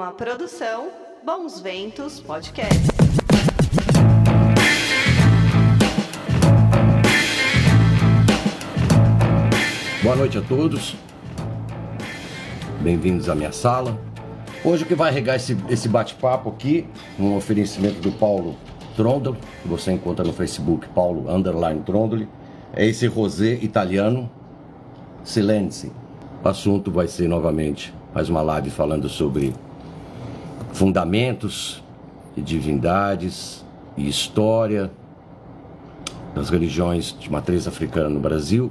Uma produção Bons Ventos Podcast. Boa noite a todos. Bem-vindos à minha sala. Hoje o que vai regar esse, esse bate-papo aqui, um oferecimento do Paulo Trondoli, que você encontra no Facebook, Paulo Underline Trondoli, é esse rosé italiano, Silence. O assunto vai ser novamente mais uma live falando sobre fundamentos e divindades e história das religiões de matriz africana no Brasil.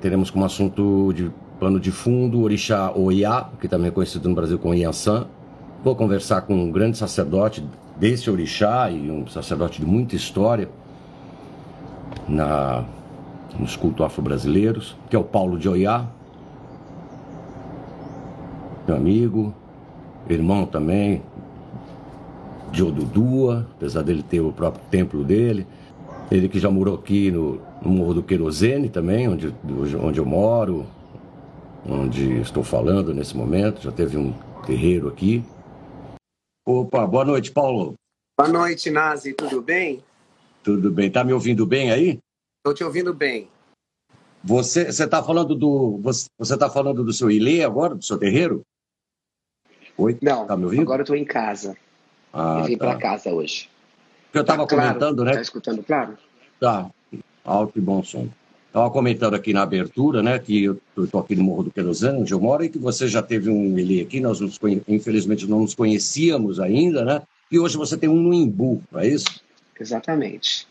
Teremos como assunto de pano de fundo o orixá Oiá, que também é conhecido no Brasil como Yansan. Vou conversar com um grande sacerdote desse orixá e um sacerdote de muita história na, nos cultos afro-brasileiros, que é o Paulo de Oiá, meu amigo, irmão também de Odudua, apesar dele ter o próprio templo dele. Ele que já morou aqui no, no Morro do Querosene também, onde, onde eu moro, onde estou falando nesse momento. Já teve um terreiro aqui. Opa, boa noite, Paulo. Boa noite, Nazi. Tudo bem? Tudo bem. Tá me ouvindo bem aí? Estou te ouvindo bem. Você está falando do você está falando do seu ilê agora, do seu terreiro? Oi? Não, tá me ouvindo? agora eu estou em casa. Ah, eu vim tá. para casa hoje. Eu estava tá comentando, claro? né? Está escutando claro? Tá, alto e bom som. Estava comentando aqui na abertura, né, que eu estou aqui no Morro do Querosene, onde eu moro, e que você já teve um Eli aqui, nós nos, infelizmente não nos conhecíamos ainda, né? E hoje você tem um no Imbu, não é isso? Exatamente.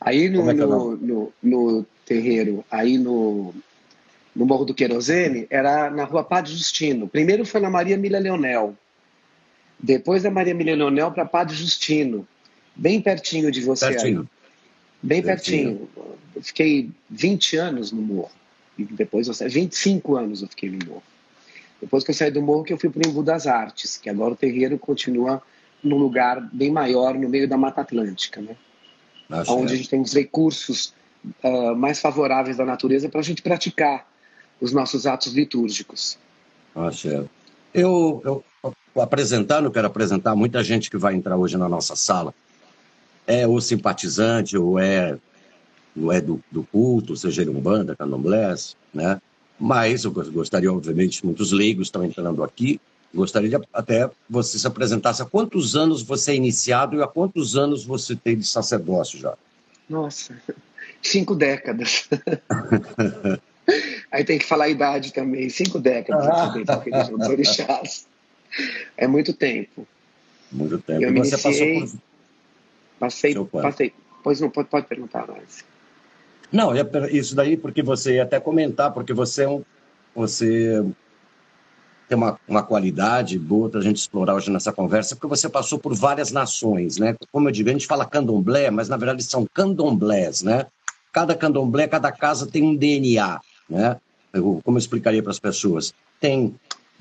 Aí no, é, é no, no, no, terreiro, aí no, no Morro do Querosene, era na rua Padre Justino. Primeiro foi na Maria Milha Leonel. Depois da Maria Milha Leonel para Padre Justino. Bem pertinho de você pertinho. aí. Bem pertinho. pertinho. Eu fiquei 20 anos no morro. E depois, eu, 25 anos eu fiquei no morro. Depois que eu saí do morro, que eu fui para o Embu das Artes, que agora o terreiro continua num lugar bem maior, no meio da Mata Atlântica, né? Ah, onde a gente tem os recursos uh, mais favoráveis da natureza para a gente praticar os nossos atos litúrgicos. Ah, certo. Eu, eu apresentar, não quero apresentar muita gente que vai entrar hoje na nossa sala. É ou simpatizante, ou é, não é do, do culto, seja ele umbanda, candomblés, né? Mas eu gostaria, obviamente, muitos leigos estão entrando aqui. Gostaria de até você se apresentasse. Há quantos anos você é iniciado e há quantos anos você tem de sacerdócio já? Nossa, cinco décadas. Aí tem que falar a idade também. Cinco décadas ah. orixás. É muito tempo. Muito tempo. Eu e você iniciei, passou por... Passei, passei. Pois não, pode, pode perguntar mais. Não, é isso daí porque você ia até comentar, porque você é um, você tem uma, uma qualidade boa para a gente explorar hoje nessa conversa, porque você passou por várias nações, né? Como eu digo, a gente fala candomblé, mas na verdade são candomblés, né? Cada candomblé, cada casa tem um DNA, né? Como eu explicaria para as pessoas? Tem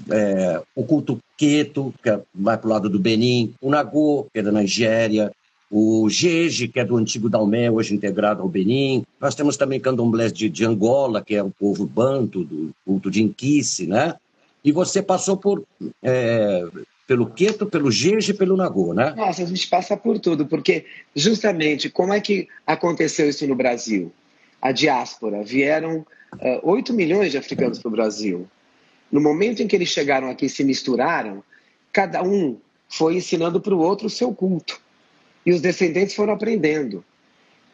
é, o culto Queto, que é, vai para o lado do Benin, o Nagô, que é da Nigéria, o Jeje, que é do antigo Dalmé, hoje integrado ao Benin. Nós temos também candomblés de, de Angola, que é o povo banto, do culto de Inquice, né? E você passou por é, pelo Queto, pelo Jeje e pelo Nagô, né? Nossa, a gente passa por tudo, porque justamente como é que aconteceu isso no Brasil? A diáspora, vieram uh, 8 milhões de africanos para o Brasil. No momento em que eles chegaram aqui e se misturaram, cada um foi ensinando para o outro o seu culto. E os descendentes foram aprendendo.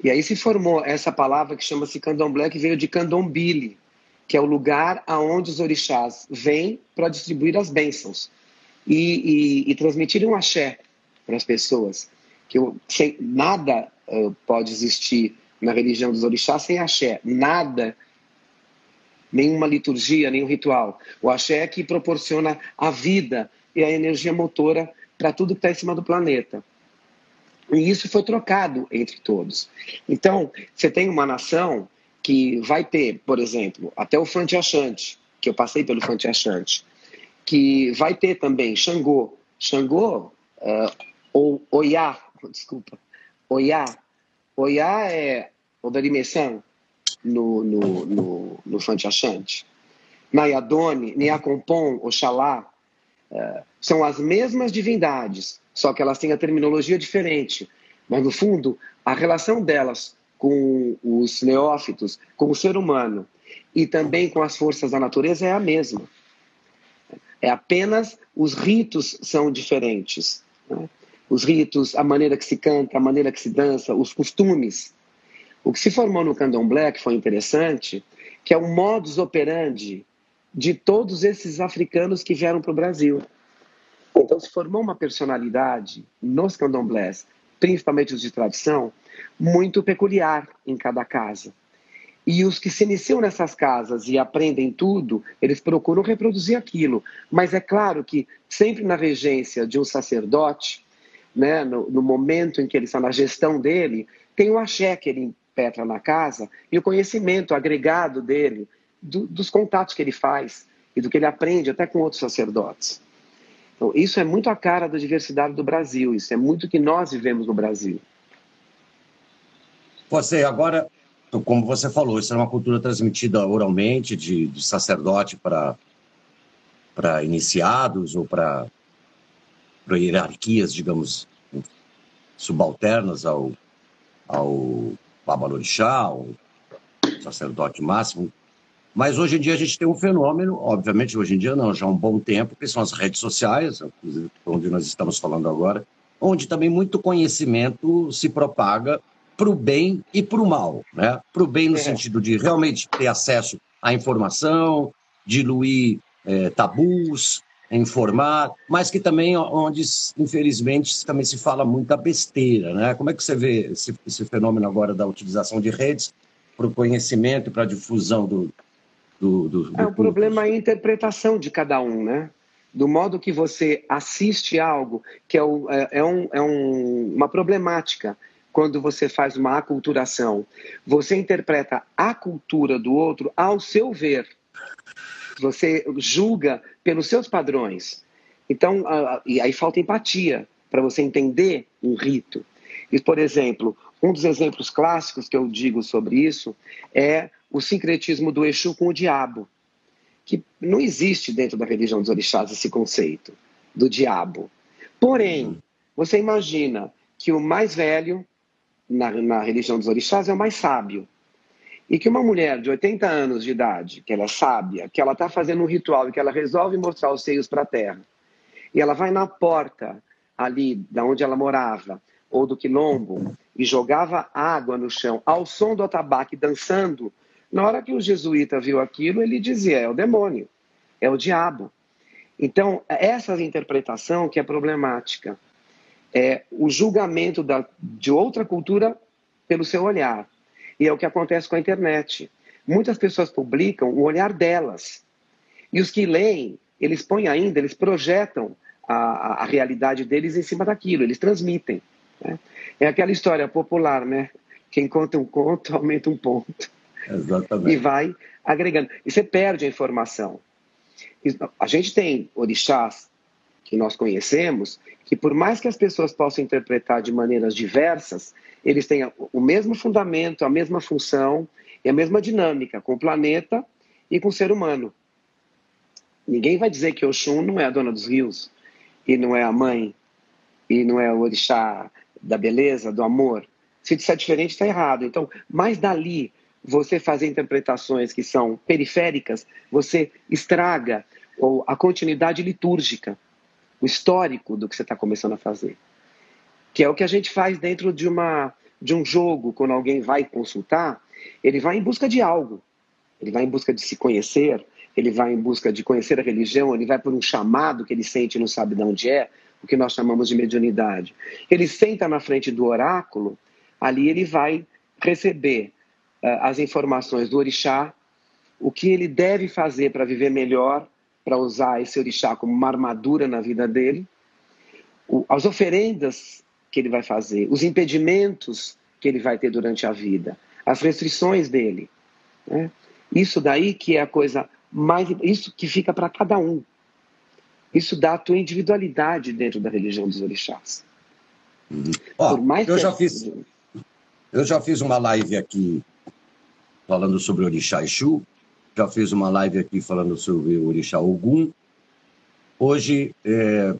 E aí se formou essa palavra que chama-se candomblé, que veio de candombile, que é o lugar aonde os orixás vêm para distribuir as bênçãos e, e, e transmitir um axé para as pessoas. Que eu, sem, nada uh, pode existir na religião dos orixás sem axé. Nada, nenhuma liturgia, nenhum ritual. O axé é que proporciona a vida e a energia motora para tudo que está em cima do planeta. E isso foi trocado entre todos. Então, você tem uma nação que vai ter, por exemplo, até o Fante Achante, que eu passei pelo Fante Achante, que vai ter também Xangô. Xangô, uh, ou Oiá, desculpa, Oiá. Oiá é Odarimessan no, no, no, no Fante Achante. Nayadone, Niacompon, Oxalá. uh, são as mesmas divindades, só que elas têm a terminologia diferente. Mas, no fundo, a relação delas com os neófitos, com o ser humano e também com as forças da natureza é a mesma. É apenas os ritos são diferentes. Né? Os ritos, a maneira que se canta, a maneira que se dança, os costumes. O que se formou no candomblé, que foi interessante, que é o modus operandi de todos esses africanos que vieram para o Brasil. Então se formou uma personalidade nos candomblés, principalmente os de tradição, muito peculiar em cada casa. E os que se iniciam nessas casas e aprendem tudo, eles procuram reproduzir aquilo. Mas é claro que sempre na regência de um sacerdote, né, no, no momento em que ele está na gestão dele, tem o axé que ele impetra na casa e o conhecimento agregado dele, do, dos contatos que ele faz e do que ele aprende até com outros sacerdotes. Então, isso é muito a cara da diversidade do Brasil, isso é muito que nós vivemos no Brasil. Você, agora, como você falou, isso é uma cultura transmitida oralmente, de, de sacerdote para iniciados ou para hierarquias, digamos, subalternas ao, ao Babalorixá, ao sacerdote máximo. Mas hoje em dia a gente tem um fenômeno, obviamente hoje em dia não, já há um bom tempo, que são as redes sociais, onde nós estamos falando agora, onde também muito conhecimento se propaga para o bem e para o mal. Né? Para o bem no é. sentido de realmente ter acesso à informação, diluir é, tabus, informar, mas que também onde, infelizmente, também se fala muita besteira. Né? Como é que você vê esse, esse fenômeno agora da utilização de redes para o conhecimento para a difusão do, do, do, do É, o problema é a interpretação de cada um, né? do modo que você assiste algo, que é, o, é, é, um, é um, uma problemática quando você faz uma aculturação. Você interpreta a cultura do outro ao seu ver. Você julga pelos seus padrões. Então, uh, e aí falta empatia para você entender um rito. E, por exemplo, um dos exemplos clássicos que eu digo sobre isso é o sincretismo do Exu com o diabo, que não existe dentro da religião dos orixás esse conceito do diabo. Porém, você imagina que o mais velho na, na religião dos orixás é o mais sábio. E que uma mulher de 80 anos de idade, que ela é sábia, que ela está fazendo um ritual e que ela resolve mostrar os seios para a terra, e ela vai na porta ali da onde ela morava, ou do quilombo, e jogava água no chão, ao som do atabaque, dançando, na hora que o jesuíta viu aquilo, ele dizia: é o demônio, é o diabo. Então, essa interpretação que é problemática é, o julgamento da, de outra cultura pelo seu olhar. E é o que acontece com a internet. Muitas pessoas publicam o olhar delas. E os que leem, eles põem ainda, eles projetam a, a realidade deles em cima daquilo, eles transmitem. Né? É aquela história popular, né? Quem conta um conto aumenta um ponto. Exatamente. E vai agregando. E você perde a informação. A gente tem orixás que nós conhecemos, que por mais que as pessoas possam interpretar de maneiras diversas, eles têm o mesmo fundamento, a mesma função e a mesma dinâmica com o planeta e com o ser humano. Ninguém vai dizer que Oxum não é a dona dos rios, e não é a mãe, e não é o orixá da beleza, do amor. Se disser diferente, está errado. Então, mais dali você fazer interpretações que são periféricas, você estraga ou a continuidade litúrgica o histórico do que você está começando a fazer. Que é o que a gente faz dentro de, uma, de um jogo, quando alguém vai consultar, ele vai em busca de algo. Ele vai em busca de se conhecer, ele vai em busca de conhecer a religião, ele vai por um chamado que ele sente e não sabe de onde é, o que nós chamamos de mediunidade. Ele senta na frente do oráculo, ali ele vai receber uh, as informações do orixá, o que ele deve fazer para viver melhor, para usar esse orixá como uma armadura na vida dele, as oferendas que ele vai fazer, os impedimentos que ele vai ter durante a vida, as restrições dele. Né? Isso daí que é a coisa mais. Isso que fica para cada um. Isso dá a tua individualidade dentro da religião dos orixás. Uhum. Ó, eu, já fiz, eu já fiz uma live aqui falando sobre orixá Exu, já fiz uma live aqui falando sobre o Orixá Ogum. Hoje, é,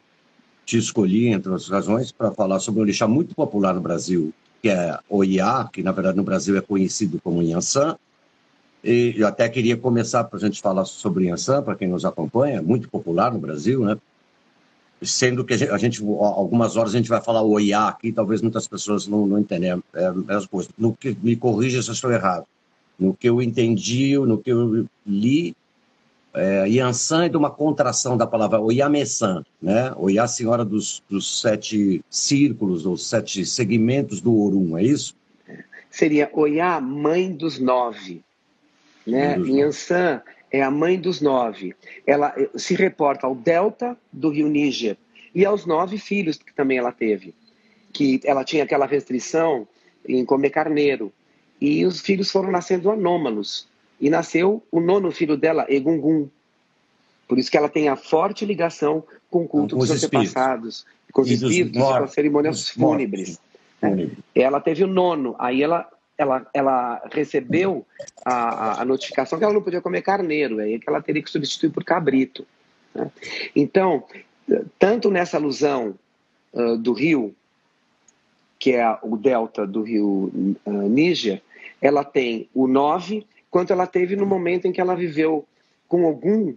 te escolhi, entre outras razões, para falar sobre um orixá muito popular no Brasil, que é o Iá, que na verdade no Brasil é conhecido como Yansan. E eu até queria começar para a gente falar sobre Yansan, para quem nos acompanha, muito popular no Brasil, né? Sendo que a gente, algumas horas a gente vai falar o Iá aqui, talvez muitas pessoas não, não entendam é, as coisas. No que, me corrija se eu estou errado. No que eu entendi, no que eu li, é, Yansan é de uma contração da palavra Oyamessan, né? Oyá, senhora dos, dos sete círculos, ou sete segmentos do Orum, é isso? Seria Oyá, mãe dos nove. Né? Yansan é a mãe dos nove. Ela eh, se reporta ao delta do rio Níger e aos nove filhos que também ela teve. Que ela tinha aquela restrição em comer carneiro. E os filhos foram nascendo anômalos. E nasceu o nono filho dela, Egungun. Por isso que ela tem a forte ligação com o culto com dos antepassados, com os espíritos, e com as cerimônias fúnebres. Né? Ela teve o nono, aí ela, ela, ela recebeu a, a, notificação que ela não podia comer carneiro, aí que ela teria que substituir por cabrito. Né? Então, tanto nessa alusão uh, do rio, que é o delta do rio uh, Níger, ela tem o 9 quanto ela teve no momento em que ela viveu com Ogum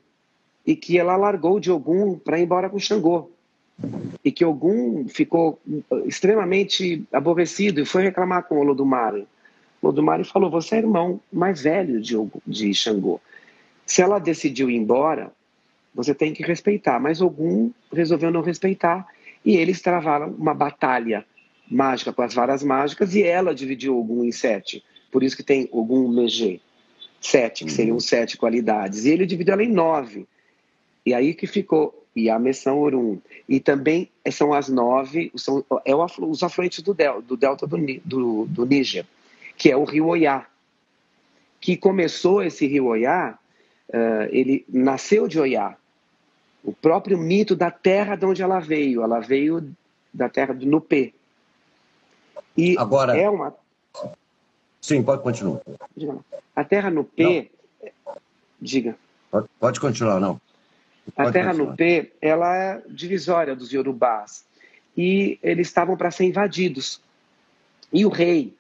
e que ela largou de Ogum para ir embora com Xangô. E que Ogum ficou extremamente aborrecido e foi reclamar com Olodumare. Olodumare falou: Você é irmão mais velho de, Ogum, de Xangô. Se ela decidiu ir embora, você tem que respeitar. Mas Ogum resolveu não respeitar e eles travaram uma batalha mágica com as varas mágicas e ela dividiu Ogum em sete. Por isso que tem Ogum Megê sete, que seriam uhum. sete qualidades. E ele dividiu ela em nove. E aí que ficou Yamessão Orum. E também são as nove, são, é o, os afluentes do, del, do delta do, do, do Níger, que é o rio Oiá. Que começou esse rio Oiá, uh, ele nasceu de Oiá. O próprio mito da terra de onde ela veio. Ela veio da terra do Nupê. E Agora, é uma Sim, pode continuar. A terra no P. Não. Diga. Pode, pode, continuar, não. Pode a terra continuar. no P, ela é divisória dos Yorubás. E eles estavam para ser invadidos. E o rei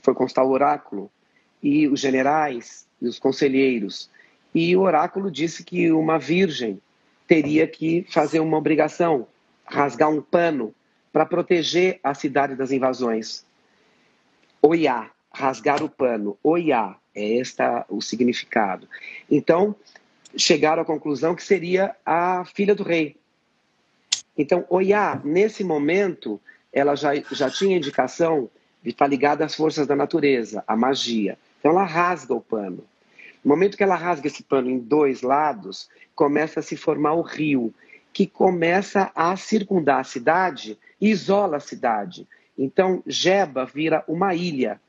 foi constar o oráculo, e os generais, e os conselheiros. E o oráculo disse que uma virgem teria que fazer uma obrigação, rasgar um pano para proteger a cidade das invasões. Oiá, rasgar o pano, oiá, é este o significado. Então, chegaram à conclusão que seria a filha do rei. Então, oiá, nesse momento, ela já, já tinha indicação de estar ligada às forças da natureza, à magia. Então, ela rasga o pano. No momento que ela rasga esse pano em dois lados, começa a se formar o rio, que começa a circundar a cidade e isola a cidade. Então, Jeba vira uma ilha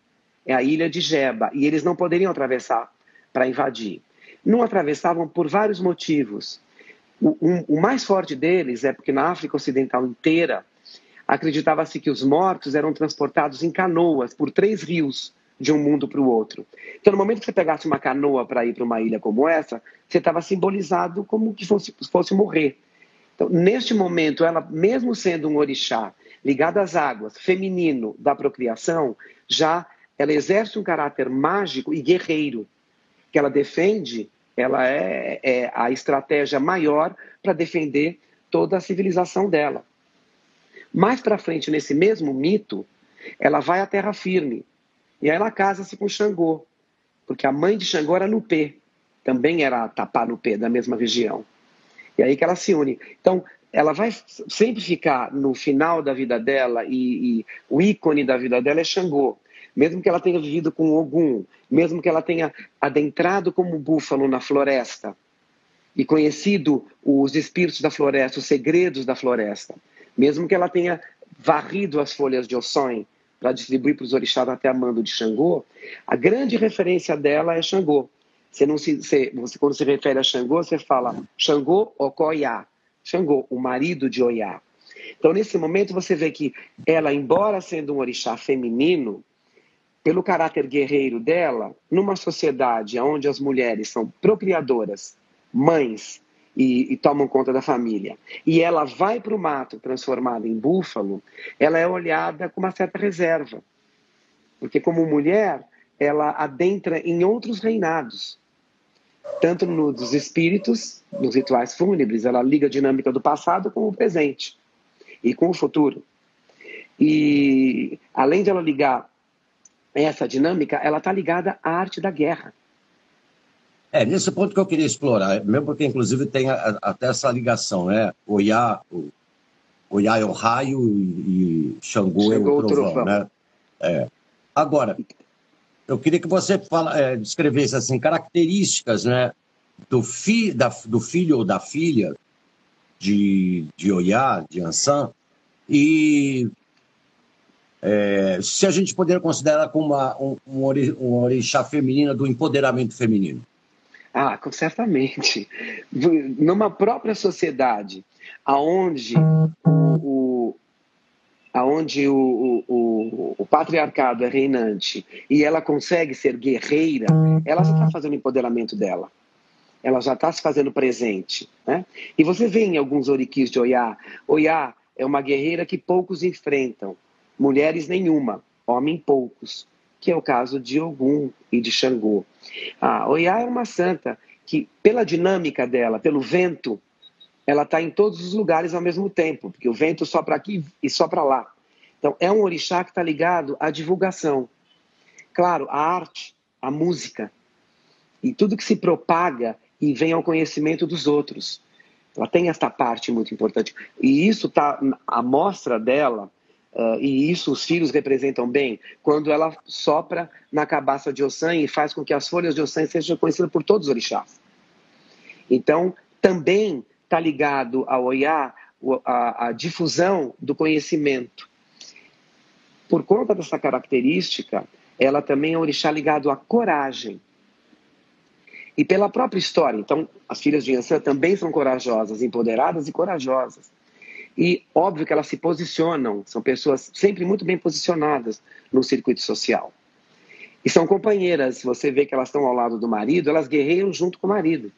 é a ilha de Jeba, e eles não poderiam atravessar para invadir. Não atravessavam por vários motivos. O, um, o mais forte deles é porque na África Ocidental inteira acreditava-se que os mortos eram transportados em canoas por três rios de um mundo para o outro. Então, no momento que você pegasse uma canoa para ir para uma ilha como essa, você estava simbolizado como que fosse, fosse morrer. Então, neste momento, ela, mesmo sendo um orixá ligado às águas, feminino da procriação, já ela exerce um caráter mágico e guerreiro, que ela defende, ela é, é a estratégia maior para defender toda a civilização dela. Mais para frente, nesse mesmo mito, ela vai à terra firme. E aí ela casa-se com Xangô, porque a mãe de Xangô era Nupê, também era Tapá Nupê, da mesma região. E aí que ela se une. Então, ela vai sempre ficar no final da vida dela e, e o ícone da vida dela é Xangô mesmo que ela tenha vivido com Ogum, mesmo que ela tenha adentrado como búfalo na floresta e conhecido os espíritos da floresta, os segredos da floresta, mesmo que ela tenha varrido as folhas de Ossóin para distribuir para os orixás até a mando de Xangô, a grande referência dela é Xangô. Você, não se, você, você, quando se refere a Xangô, você fala Xangô Okoya, Xangô, o marido de Oiá. Então, nesse momento, você vê que ela, embora sendo um orixá feminino, pelo caráter guerreiro dela, numa sociedade onde as mulheres são procriadoras, mães e, e tomam conta da família, e ela vai para o mato transformada em búfalo, ela é olhada com uma certa reserva. Porque, como mulher, ela adentra em outros reinados. Tanto nos espíritos, nos rituais fúnebres, ela liga a dinâmica do passado com o presente e com o futuro. E, além de ela ligar essa dinâmica, ela está ligada à arte da guerra. É, nesse ponto que eu queria explorar, mesmo porque, inclusive, tem a, até essa ligação, né? Oiá, o, Oiá é o raio e, e Xangô, é o trovão, trovão, né? É. Agora, eu queria que você fala, é, descrevesse assim, características né, do, fi, da, do filho ou da filha de, de Oiá, de Ansan, e é, se a gente poderia considerar como uma, um, um, orixá feminina do empoderamento feminino. Ah, certamente. Numa própria sociedade aonde o, aonde o, o, o, patriarcado é reinante e ela consegue ser guerreira, ela já está fazendo o empoderamento dela. Ela já está se fazendo presente. Né? E você vê em alguns oriquis de Oiá, Oiá é uma guerreira que poucos enfrentam, mulheres nenhuma, homem poucos, que é o caso de Ogum e de Xangô. A Oiá é uma santa que, pela dinâmica dela, pelo vento, ela está em todos os lugares ao mesmo tempo, porque o vento sopra aqui e sopra lá. Então, é um orixá que está ligado à divulgação. Claro, a arte, a música e tudo que se propaga e vem ao conhecimento dos outros. Ela tem esta parte muito importante. E isso está, a mostra dela, uh, e isso os filhos representam bem, quando ela sopra na cabaça de Ossan e faz com que as folhas de Ossan sejam conhecidas por todos os orixás. Então, também está ligado ao Oiá, a, a difusão do conhecimento. Por conta dessa característica, ela também é um orixá ligado à coragem. E pela própria história, então, as filhas de Yansan também são corajosas, empoderadas e corajosas. E óbvio que elas se posicionam, são pessoas sempre muito bem posicionadas no circuito social. E são companheiras, você vê que elas estão ao lado do marido, elas guerreiam junto com o marido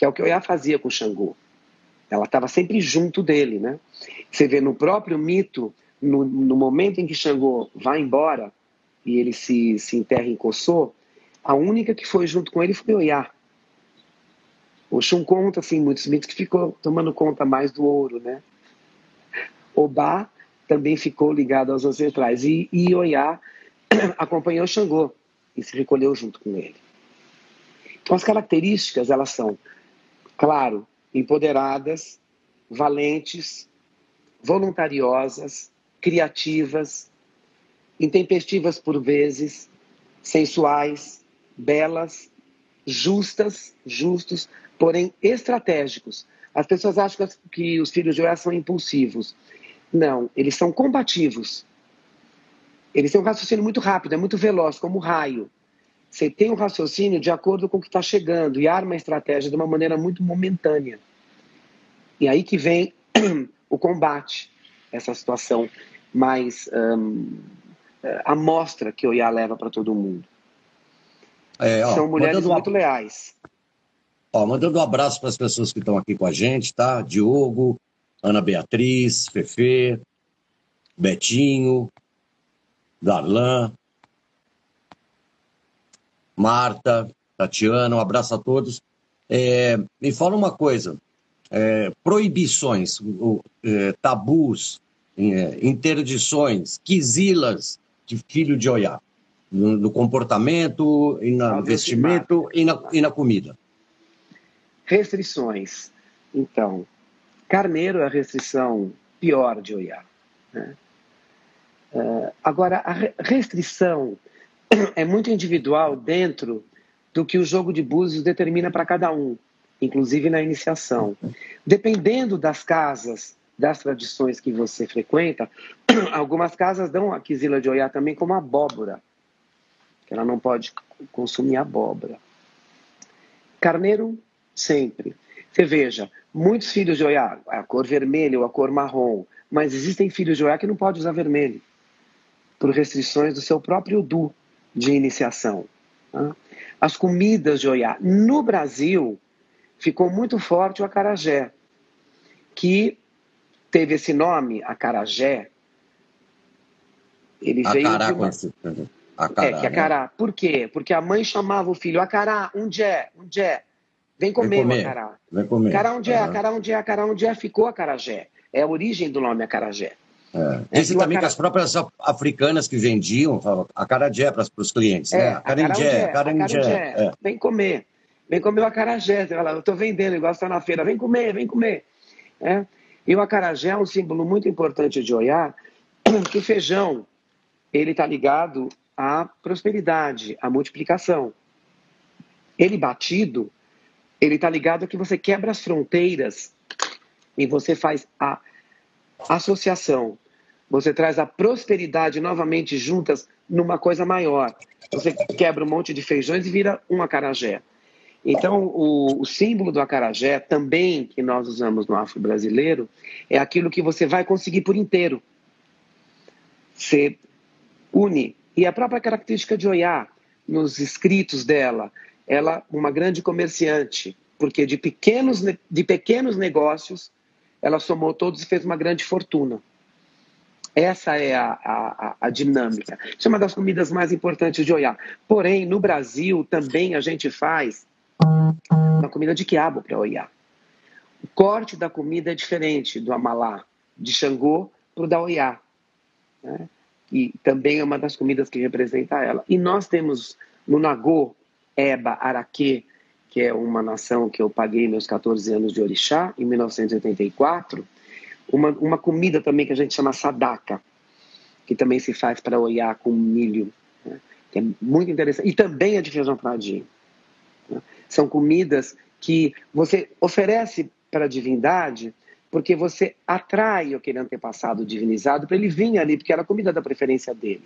que é o que Oiá fazia com Xangô. Ela estava sempre junto dele, né? Você vê no próprio mito, no, no, momento em que Xangô vai embora e ele se, se enterra em Kossô, a única que foi junto com ele foi Oiá. O Xun conta, assim, muitos mitos que ficou tomando conta mais do ouro, né? Obá também ficou ligado aos ancestrais. E, e Oiá acompanhou Xangô e se recolheu junto com ele. Então, as características, elas são Claro, empoderadas, valentes, voluntariosas, criativas, intempestivas por vezes, sensuais, belas, justas, justos, porém estratégicos. As pessoas acham que os filhos de Oé são impulsivos. Não, eles são combativos. Eles têm um raciocínio muito rápido, é muito veloz, como o raio. Você tem um raciocínio de acordo com o que está chegando e arma a estratégia de uma maneira muito momentânea. E aí que vem o combate, essa situação mais um, a mostra que o leva para todo mundo. É, ó, São mulheres muito leais. Ó, mandando um abraço para as pessoas que estão aqui com a gente, tá? Diogo, Ana Beatriz, Fefe, Betinho, Darlan, Marta, Tatiana, um abraço a todos. É, me fala uma coisa: é, proibições, é, tabus, é, interdições, quisilas de filho de Oiá, no, no comportamento, e no vestimento e na, e na comida. Restrições. Então, carneiro é a restrição pior de Oiá. Né? Uh, agora, a restrição é muito individual dentro do que o jogo de búzios determina para cada um, inclusive na iniciação. Dependendo das casas, das tradições que você frequenta, algumas casas dão a quisila de Oiá também como abóbora, que ela não pode consumir abóbora. Carneiro, sempre. Você veja, muitos filhos de Oiá, a cor vermelha ou a cor marrom, mas existem filhos de Oiá que não podem usar vermelho, por restrições do seu próprio Du, de iniciação. Tá? As comidas de Oiá. No Brasil, ficou muito forte o acarajé, que teve esse nome, acarajé. Ele veio Acará, de uma... né? Acará, é, que né? acará. Por quê? Porque a mãe chamava o filho, acará, onde é? Onde é? Vem comer, Vem comer. acará. Vem comer. É? Aham. Acará onde é? Acará onde é? Ficou acarajé. É a origem do nome acarajé. É. É, Dizem também que as próprias af- africanas que vendiam acarajé para os clientes, né? Acarajé, acarajé. É. Vem comer. Vem comer o acarajé. Você fala, eu estou vendendo, igual está na feira. Vem comer, vem comer. É. E o acarajé é um símbolo muito importante de Oiá, que o feijão ele está ligado à prosperidade, à multiplicação. Ele batido, ele está ligado a que você quebra as fronteiras e você faz a associação. Você traz a prosperidade novamente juntas numa coisa maior. Você quebra um monte de feijões e vira um acarajé. Então, o, o símbolo do acarajé, também que nós usamos no afro-brasileiro, é aquilo que você vai conseguir por inteiro. Você une. E a própria característica de Oiá, nos escritos dela, ela uma grande comerciante, porque de pequenos, de pequenos negócios, ela somou todos e fez uma grande fortuna. Essa é a, a, a- a dinâmica. Isso é uma das comidas mais importantes de Oiá. Porém, no Brasil também a gente faz uma comida de quiabo para Oiá. O corte da comida é diferente do amalá, de Xangô para o da Oiá. né? E também é uma das comidas que representa ela. E nós temos no Nagô, Eba, Araquê, que é uma nação que eu paguei meus 14 anos de orixá, em 1984, uma, uma comida também que a gente chama sadaka, que também se faz para Oiá com milho, né? que é muito interessante. E também é de feijão pradinho. né? São comidas que você oferece para a divindade porque você atrai aquele antepassado divinizado para ele vir ali, porque era a comida da preferência dele.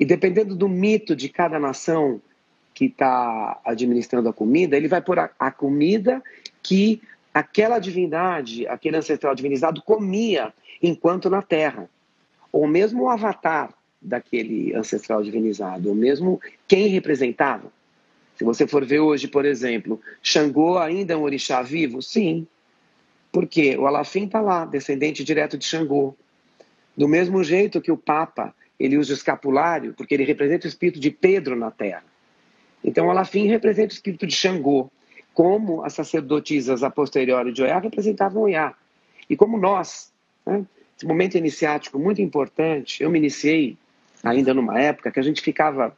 E dependendo do mito de cada nação que está administrando a comida, ele vai pôr a, a comida que aquela divindade, aquele ancestral divinizado comia enquanto na Terra. Ou mesmo o avatar daquele ancestral divinizado, ou mesmo quem representava. Se você for ver hoje, por exemplo, Xangô ainda é um orixá vivo? Sim. Porque o Alafim está lá, descendente direto de Xangô. Do mesmo jeito que o Papa, ele usa o escapulário, porque ele representa o espírito de Pedro na Terra. Então, o Alafim representa o espírito de Xangô, como as sacerdotisas a posteriori de Oiá representavam Oiá. E como nós, né? esse momento iniciático muito importante, eu me iniciei ainda numa época que a gente ficava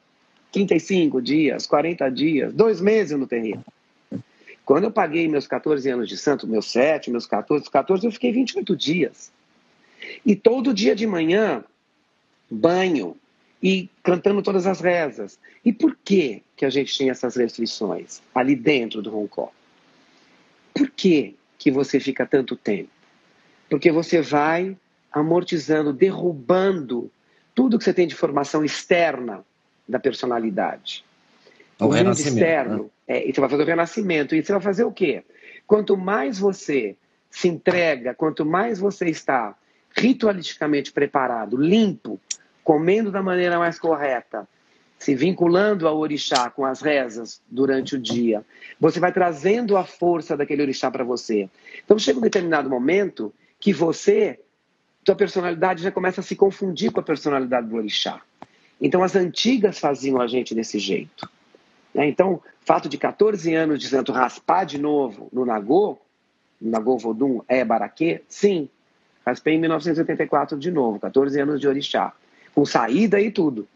35 dias, 40 dias, dois meses no terreno. Quando eu paguei meus 14 anos de santo, meus 7, meus 14, 14, eu fiquei 28 dias. E todo dia de manhã, banho e cantando todas as rezas. E por que, que a gente tinha essas restrições ali dentro do Hong Kong? Por que, que você fica tanto tempo? Porque você vai amortizando, derrubando tudo que você tem de formação externa da personalidade. O mundo renascimento, externo. É, e você vai fazer o renascimento. E você vai fazer o quê? Quanto mais você se entrega, quanto mais você está ritualisticamente preparado, limpo, comendo da maneira mais correta, se vinculando ao orixá com as rezas durante o dia, você vai trazendo a força daquele orixá para você. Então chega um determinado momento que você, tua personalidade já começa a se confundir com a personalidade do orixá. Então as antigas faziam a gente desse jeito. Né? Então, fato de 14 anos de santo raspar de novo no Nagô, no Nagô Vodum é Baraquê, sim. Raspei em 1984 de novo, 14 anos de orixá, com saída e tudo.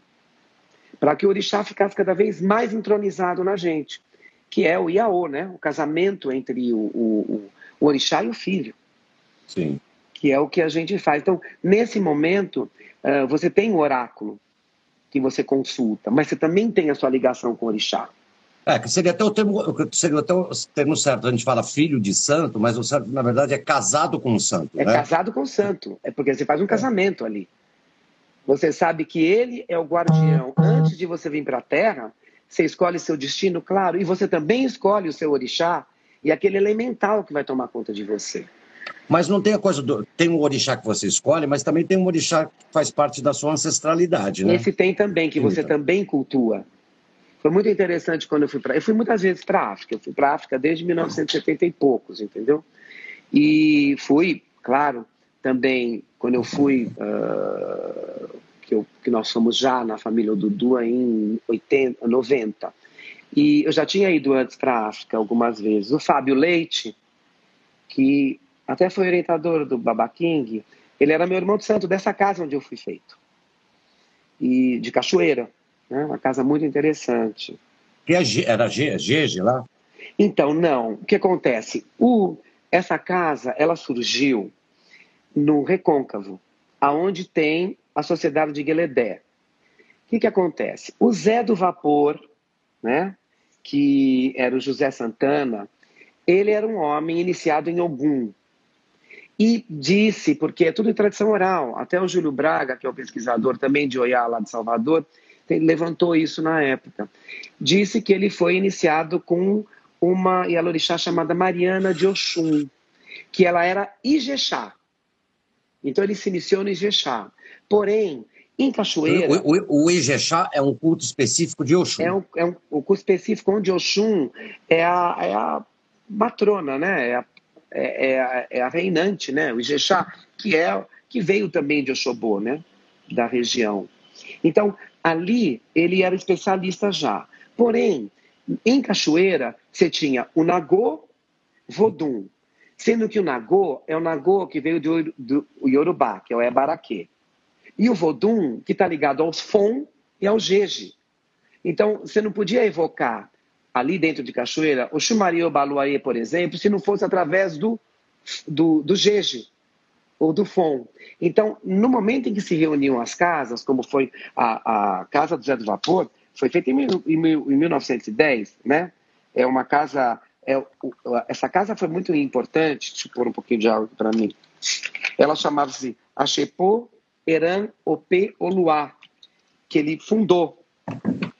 Para que o orixá ficasse cada vez mais entronizado na gente, que é o Iaô, né? o casamento entre o, o, o orixá e o filho Sim. que é o que a gente faz. Então, nesse momento, uh, você tem o oráculo que você consulta, mas você também tem a sua ligação com o orixá. É, que seria até o termo, seria até o termo certo. A gente fala filho de santo, mas o certo, na verdade, é casado com o santo. É né? casado com o santo. É porque você faz um casamento ali. Você sabe que ele é o guardião. Antes de você vir para a Terra, você escolhe seu destino, claro, e você também escolhe o seu orixá e aquele elemental que vai tomar conta de você. Mas não tem a coisa do. Tem um orixá que você escolhe, mas também tem um orixá que faz parte da sua ancestralidade, né? Esse tem também, que você Então. também cultua. Foi muito interessante quando eu fui para. Eu fui muitas vezes para a África. Eu fui para a África desde 1970 e poucos, entendeu? E fui, claro, também quando eu fui. Uh, que, eu, que nós fomos já na família Dudu em 80, 90. E eu já tinha ido antes para a África algumas vezes. O Fábio Leite, que até foi orientador do Baba King, ele era meu irmão de santo dessa casa onde eu fui feito. E de Cachoeira, né? uma casa muito interessante. Que é, era Gege lá? Então, não. O que acontece? O, essa casa, ela surgiu no Recôncavo, aonde tem a Sociedade de Gueledé. O que, que acontece? O Zé do Vapor, né, que era o José Santana, ele era um homem iniciado em Ogum. E disse, porque é tudo em tradição oral, até o Júlio Braga, que é o pesquisador também de Oiá, lá de Salvador, levantou isso na época. Disse que ele foi iniciado com uma Yalorixá chamada Mariana de Oxum, que ela era Ijexá. Então ele se iniciou no Ijexá. Porém, em Cachoeira. O, o, o Ijexá é um culto específico de Oxum. É um, é um, um culto específico onde Oxum é a, é a matrona, né? É a, é, é, a, é a reinante, né? O Ijexá, que, é, que veio também de Oxobô, né? Da região. Então, ali ele era especialista já. Porém, em Cachoeira, você tinha o Nagô Vodum, sendo que o Nagô é o Nagô que veio do, do Yorubá, que é o Ebaraquê. E o Vodum, que está ligado aos Fon e ao Jeje. Então, você não podia evocar ali dentro de Cachoeira o Xumaria ou Baluaê, por exemplo, se não fosse através do, do, do Jeje ou do Fon. Então, no momento em que se reuniam as casas, como foi a, a Casa do Zé do Vapor, foi feita em, em, em 1910, né? É uma casa é, essa casa foi muito importante, deixa eu pôr um pouquinho de água para mim. Ela chamava-se Achepô Eran Opê Oluá, que ele fundou.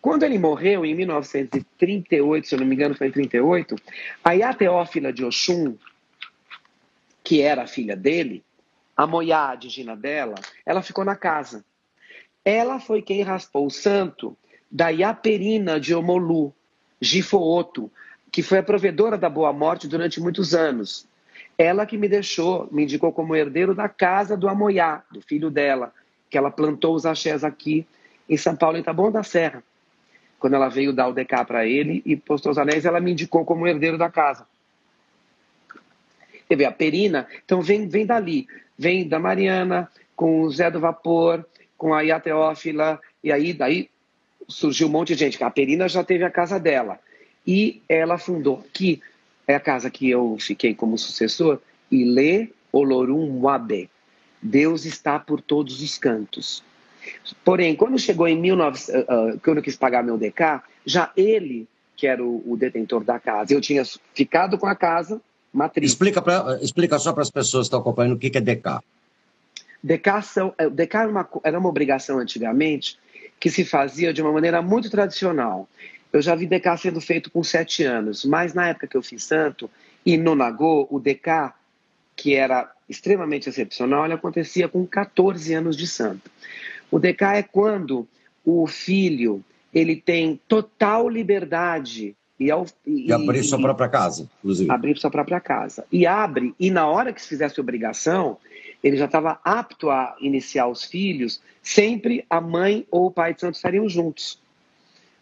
Quando ele morreu, em 1938, se eu não me engano foi em 38, a Iateófila de Oxum, que era a filha dele, a Moiá, de Gina dela, ela ficou na casa. Ela foi quem raspou o santo da Iaperina de Omolu, Gifooto, que foi a provedora da Boa Morte durante muitos anos. Ela que me deixou, me indicou como herdeiro da casa do Amoiá, do filho dela, que ela plantou os axés aqui em São Paulo, em Taboão da Serra. Quando ela veio dar o DK para ele e postou os anéis, ela me indicou como herdeiro da casa. Vê, a Perina, então vem, vem dali, vem da Mariana, com o Zé do Vapor, com a Iateófila, e aí daí surgiu um monte de gente. A Perina já teve a casa dela e ela fundou, que é a casa que eu fiquei como sucessor, Ile Olorum Wabe. Deus está por todos os cantos. Porém, quando chegou em 19, uh, uh, quando eu quis pagar meu DK, já ele, que era o, o detentor da casa, eu tinha ficado com a casa matriz. Explica, pra, explica só para as pessoas que estão acompanhando o que, que é DK. DK, são, é, DK era, uma, era uma obrigação antigamente que se fazia de uma maneira muito tradicional. Eu já vi DK sendo feito com sete anos, mas na época que eu fiz santo, e no Nagô, o DK, que era extremamente excepcional, ele acontecia com 14 anos de santo. O DK é quando o filho ele tem total liberdade e, ao, e, e abrir sua própria casa, inclusive. Abrir sua própria casa. E abre, e na hora que se fizesse obrigação, ele já estava apto a iniciar os filhos, sempre a mãe ou o pai de santo estariam juntos.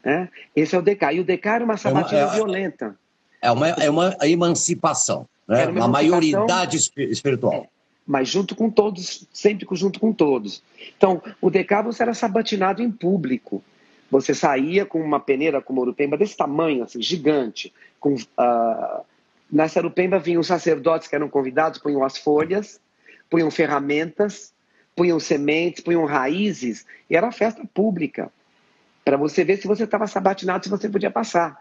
Né? Esse é o DK. E o DK era uma sabatina é uma, é, violenta. É uma, é uma emancipação, né? uma, uma maioridade espiritual. É, mas junto com todos, sempre junto com todos. Então, o DK você era sabatinado em público. Você saía com uma peneira com uma urupemba desse tamanho, assim, gigante. Com, uh, nessa urupemba vinham os sacerdotes que eram convidados, punham as folhas, punham ferramentas, punham sementes, punham raízes, e era festa pública para você ver se você estava sabatinado, se você podia passar.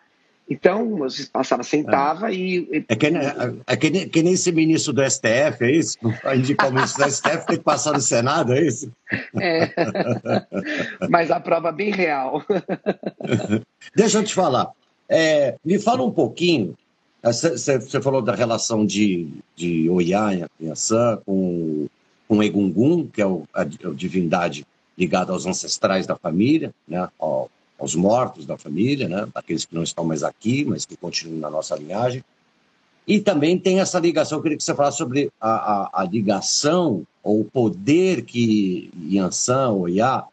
Então, você passava, sentava é. e. É, que, é que, que nem esse ministro do STF, é isso? A indicar o ministro do STF tem que passar no Senado, é isso? É. Mas a prova é bem real. Deixa eu te falar. É, me fala um pouquinho. Você falou da relação de, de Oiá, Inhaçã, com, com Egungun, que é o, a, a divindade ligado aos ancestrais da família, né, ao, aos mortos da família, né? Aqueles que não estão mais aqui, mas que continuam na nossa linhagem. E também tem essa ligação, eu queria que você falasse sobre a, a, a ligação ou o poder que Yansan, ou Iá,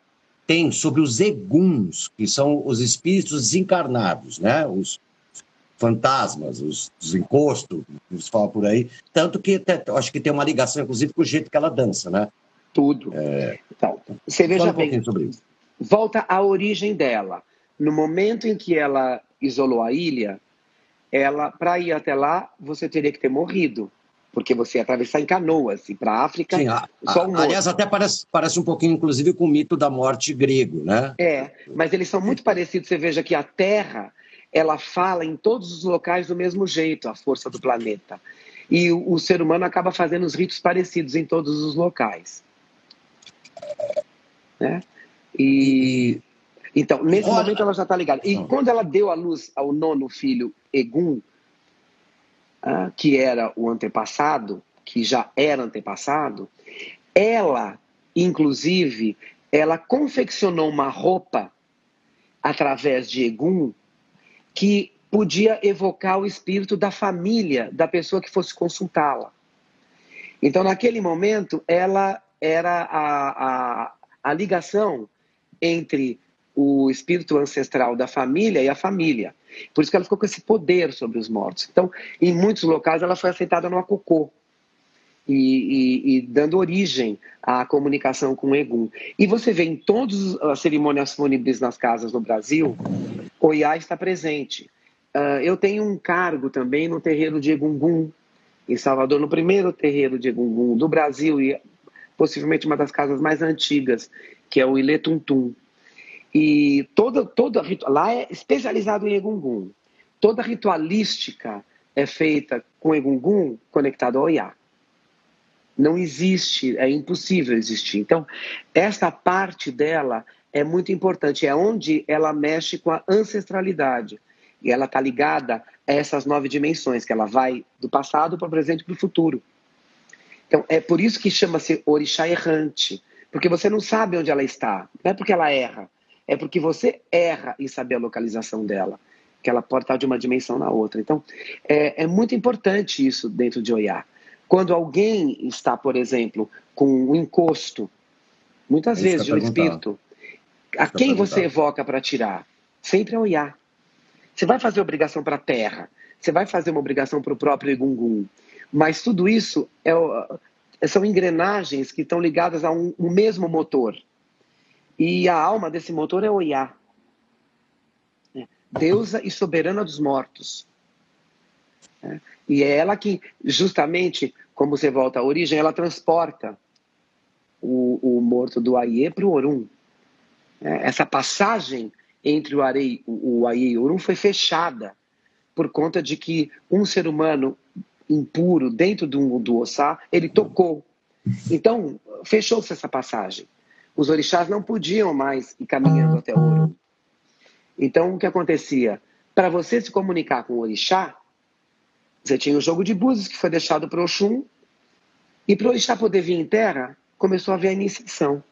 tem sobre os eguns, que são os espíritos desencarnados, né? Os fantasmas, os, os encostos, que se fala por aí. Tanto que acho que tem uma ligação, inclusive, com o jeito que ela dança, né? Tudo. É... Então, você veja um bem, sobre isso. volta à origem dela. No momento em que ela isolou a ilha, ela, para ir até lá, você teria que ter morrido porque você ia atravessar em canoas e para a África. Sim, a, só um aliás, até parece, parece um pouquinho, inclusive, com o mito da morte grego, né? É, mas eles são muito parecidos. Você veja que a Terra ela fala em todos os locais do mesmo jeito, a força do planeta. E o, o ser humano acaba fazendo os ritos parecidos em todos os locais. Né? E então, nesse Olha. momento ela já está ligada. E quando ela deu a luz ao nono filho, Egum, ah, que era o antepassado, que já era antepassado, ela, inclusive, ela confeccionou uma roupa através de Egum que podia evocar o espírito da família da pessoa que fosse consultá-la. Então, naquele momento, ela era a, a, a ligação entre o espírito ancestral da família e a família. Por isso que ela ficou com esse poder sobre os mortos. Então, em muitos locais, ela foi aceitada no Acocô. E, e, e, dando origem à comunicação com o Egum. E você vê em todas as cerimônias fúnebres nas casas no Brasil, o Iá está presente. Uh, eu tenho um cargo também no terreiro de Egungun, em Salvador, no primeiro terreiro de Egungun do Brasil, e possivelmente uma das casas mais antigas, que é o Iletuntum. E toda, toda lá é especializado em Egungun. Toda ritualística é feita com Egungun conectado ao Iá. Não existe, é impossível existir. Então, esta parte dela é muito importante, é onde ela mexe com a ancestralidade. E ela está ligada a essas nove dimensões, que ela vai do passado para o presente e para o futuro. Então, é por isso que chama-se orixá errante, porque você não sabe onde ela está, não é porque ela erra, é porque você erra em saber a localização dela, que ela pode estar de uma dimensão na outra. Então, é, é muito importante isso dentro de Oiá. Quando alguém está, por exemplo, com um encosto, muitas vezes de um espírito, a quem você evoca para tirar? Sempre é Oiá. Você vai fazer obrigação para a terra, você vai fazer uma obrigação para o próprio Egungun, mas tudo isso é, são engrenagens que estão ligadas a um, um mesmo motor. E a alma desse motor é Oiá, né? deusa e soberana dos mortos. E é ela que, justamente, como você volta à origem, ela transporta o, o morto do Aie para o Orum. É, essa passagem entre o, Arei, o Aie e o Orum foi fechada por conta de que um ser humano impuro dentro do, do Ossá, ele tocou. Então, fechou-se essa passagem os orixás não podiam mais ir caminhando até ouro. Então, o que acontecia? Para você se comunicar com o orixá, você tinha o jogo de búzios que foi deixado para o Oxum, e para o orixá poder vir em terra, começou a haver a iniciação.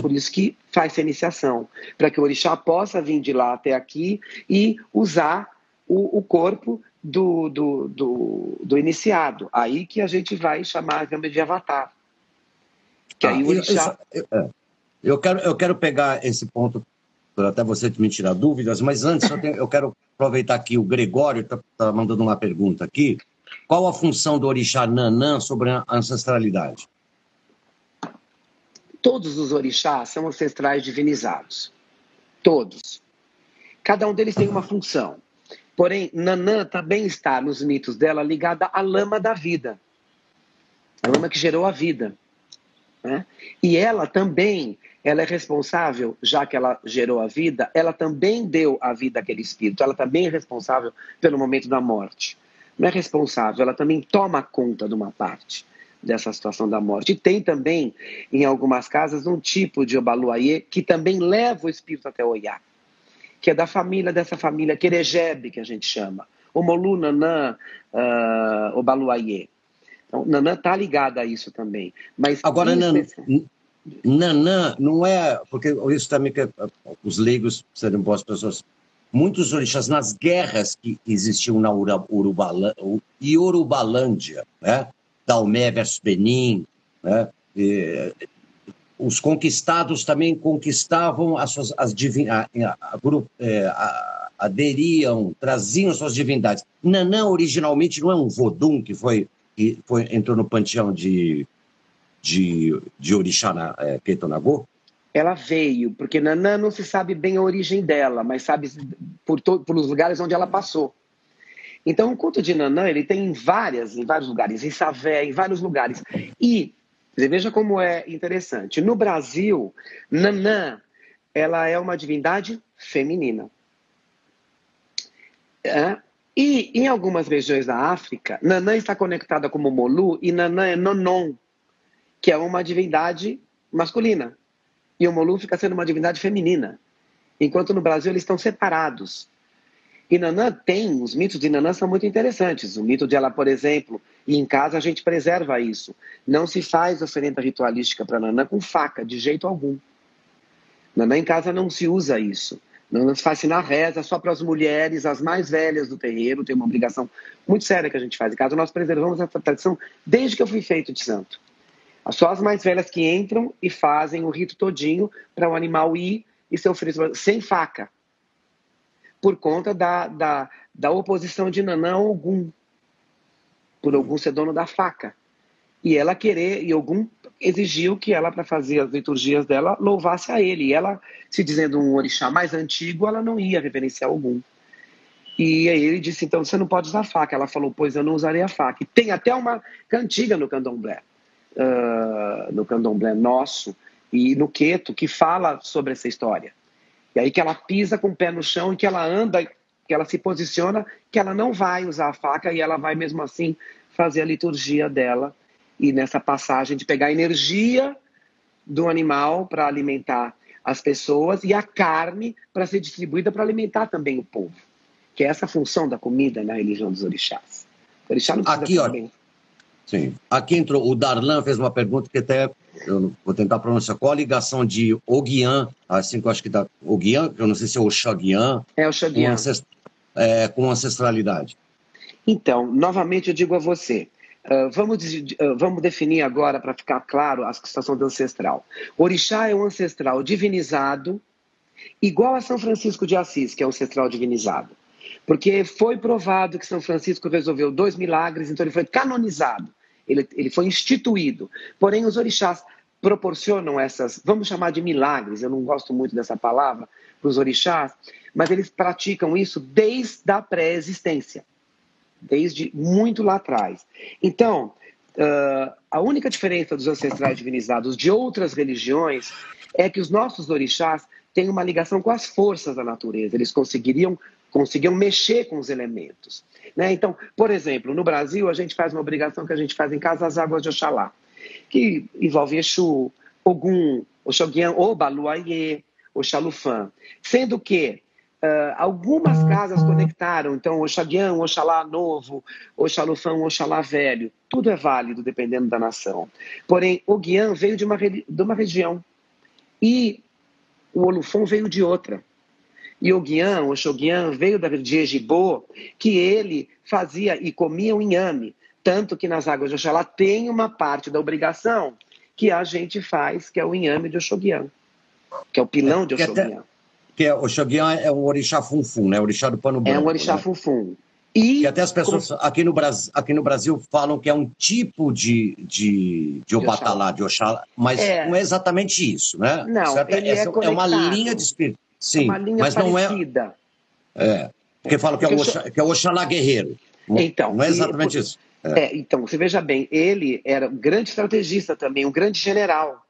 Por isso que faz a iniciação, para que o orixá possa vir de lá até aqui e usar o, o corpo do, do, do, do, iniciado. Aí que a gente vai chamar a gama de avatar. Que aí ah, o orixá... Eu, eu, é. Eu quero, eu quero pegar esse ponto para até você me tirar dúvidas, mas antes eu, tenho, eu quero aproveitar aqui o Gregório está tá mandando uma pergunta aqui. Qual a função do orixá Nanã sobre a ancestralidade? Todos os orixás são ancestrais divinizados. Todos. Cada um deles tem uma função. Porém, Nanã também está nos mitos dela ligada à lama da vida. A lama que gerou a vida. Né? E ela também ela é responsável, já que ela gerou a vida, ela também deu a vida àquele espírito, ela também é responsável pelo momento da morte. Não é responsável, ela também toma conta de uma parte dessa situação da morte. E tem também, em algumas casas, um tipo de Obaluayê que também leva o espírito até o Oiá, que é da família dessa família Querejebe, que a gente chama. O Molu Nanã uh, Obaluayê. Então, Nanã está ligada a isso também. Mas Agora, Nanã, Nanã não é. Porque isso também que os leigos serem boas pessoas. Muitos orixás, nas guerras que existiam na Urubalândia, Urubalândia né? Dalmé versus Benin, né? E, os conquistados também conquistavam as suas as divin, a, a, a, é, aderiam, traziam suas divindades. Nanã originalmente não é um vodum que foi que foi entrou no panteão de de, de orixá na é, Ketonagô? Ela veio, porque Nanã não se sabe bem a origem dela, mas sabe por pelos lugares onde ela passou. Então, o culto de Nanã ele tem em várias, em vários lugares, em Savé, em vários lugares. E veja como é interessante. No Brasil, Nanã ela é uma divindade feminina. É? E em algumas regiões da África, Nanã está conectada como Molu e Nanã é Nonon, que é uma divindade masculina. E o Molu fica sendo uma divindade feminina. Enquanto no Brasil eles estão separados. E Nanã tem, os mitos de Nanã são muito interessantes. O mito de ela, por exemplo, e em casa a gente preserva isso. Não se faz oferenda ritualística para Nanã com faca, de jeito algum. Nanã em casa não se usa isso. Não se faz na reza só para as mulheres, as mais velhas do terreiro, tem uma obrigação muito séria que a gente faz. Em casa nós preservamos essa tradição desde que eu fui feito de santo. Só as mais velhas que entram e fazem o rito todinho para o animal ir e ser oferecido sem faca por conta da, da, da oposição de Nanã ao Ogum, por Ogum ser dono da faca. E ela querer, e Ogum exigiu que ela, para fazer as liturgias dela, louvasse a ele. E ela, se dizendo um orixá mais antigo, ela não ia reverenciar Ogum. E aí ele disse, então você não pode usar faca. Ela falou, pois eu não usarei a faca. E tem até uma cantiga no candomblé, uh, no candomblé nosso, e no Queto, que fala sobre essa história. E aí que ela pisa com o pé no chão e que ela anda, que ela se posiciona, que ela não vai usar a faca e ela vai mesmo assim fazer a liturgia dela. E nessa passagem de pegar a energia do animal para alimentar as pessoas e a carne para ser distribuída para alimentar também o povo. Que é essa função da comida na religião dos orixás. O orixá não precisa Aqui, ó, Sim. Aqui entrou, o Darlan fez uma pergunta que até eu vou tentar pronunciar. Qual a ligação de Oguian, assim que eu acho que dá. Oguian, eu não sei se é o Xaguian. É o Xaguian. Com, é, com ancestralidade. Então, novamente eu digo a você. Uh, vamos, uh, vamos definir agora, para ficar claro, a situação do ancestral. Orixá é um ancestral divinizado, igual a São Francisco de Assis, que é um ancestral divinizado. Porque foi provado que São Francisco resolveu dois milagres, então ele foi canonizado ele, ele foi instituído. Porém, os orixás proporcionam essas, vamos chamar de milagres, eu não gosto muito dessa palavra, para os orixás, mas eles praticam isso desde a pré-existência, desde muito lá atrás. Então, uh, a única diferença dos ancestrais divinizados de outras religiões é que os nossos orixás têm uma ligação com as forças da natureza, eles conseguiriam conseguiam mexer com os elementos. Né? Então, por exemplo, no Brasil, a gente faz uma obrigação que a gente faz em casa, as águas de Oxalá, que envolve Exu, Ogum, Oxoguian, Obaluayê, Oxalufã. Sendo que uh, algumas casas conectaram, então, Oxaguian, Oxalá novo, Oxalufã, Oxalá velho. Tudo é válido, dependendo da nação. Porém, o Guian veio de uma, de uma região e o Olufon veio de outra. E o Guian, o Shoguian, veio da de Ejibô, que ele fazia e comia o inhame. Tanto que nas águas de Oxalá tem uma parte da obrigação que a gente faz, que é o inhame de Oxoguian, que é o pilão de Oxoguian. Que é, o Oxoguian é um orixá funfum, né? O orixá do pano branco. É um orixá né? funfum. E que até as pessoas como... aqui, no Brasil, aqui no Brasil falam que é um tipo de, de, de Obatalá, de Oxalá, mas é. não é exatamente isso, né? Não, certo? ele é, é, é uma linha de espírito. Sim, uma linha mas parecida. não é. É, porque fala que, é o Oxalá, que é o Oxalá guerreiro. Então, não é exatamente e, isso. É. é. então, você veja bem, ele era um grande estrategista também, um grande general.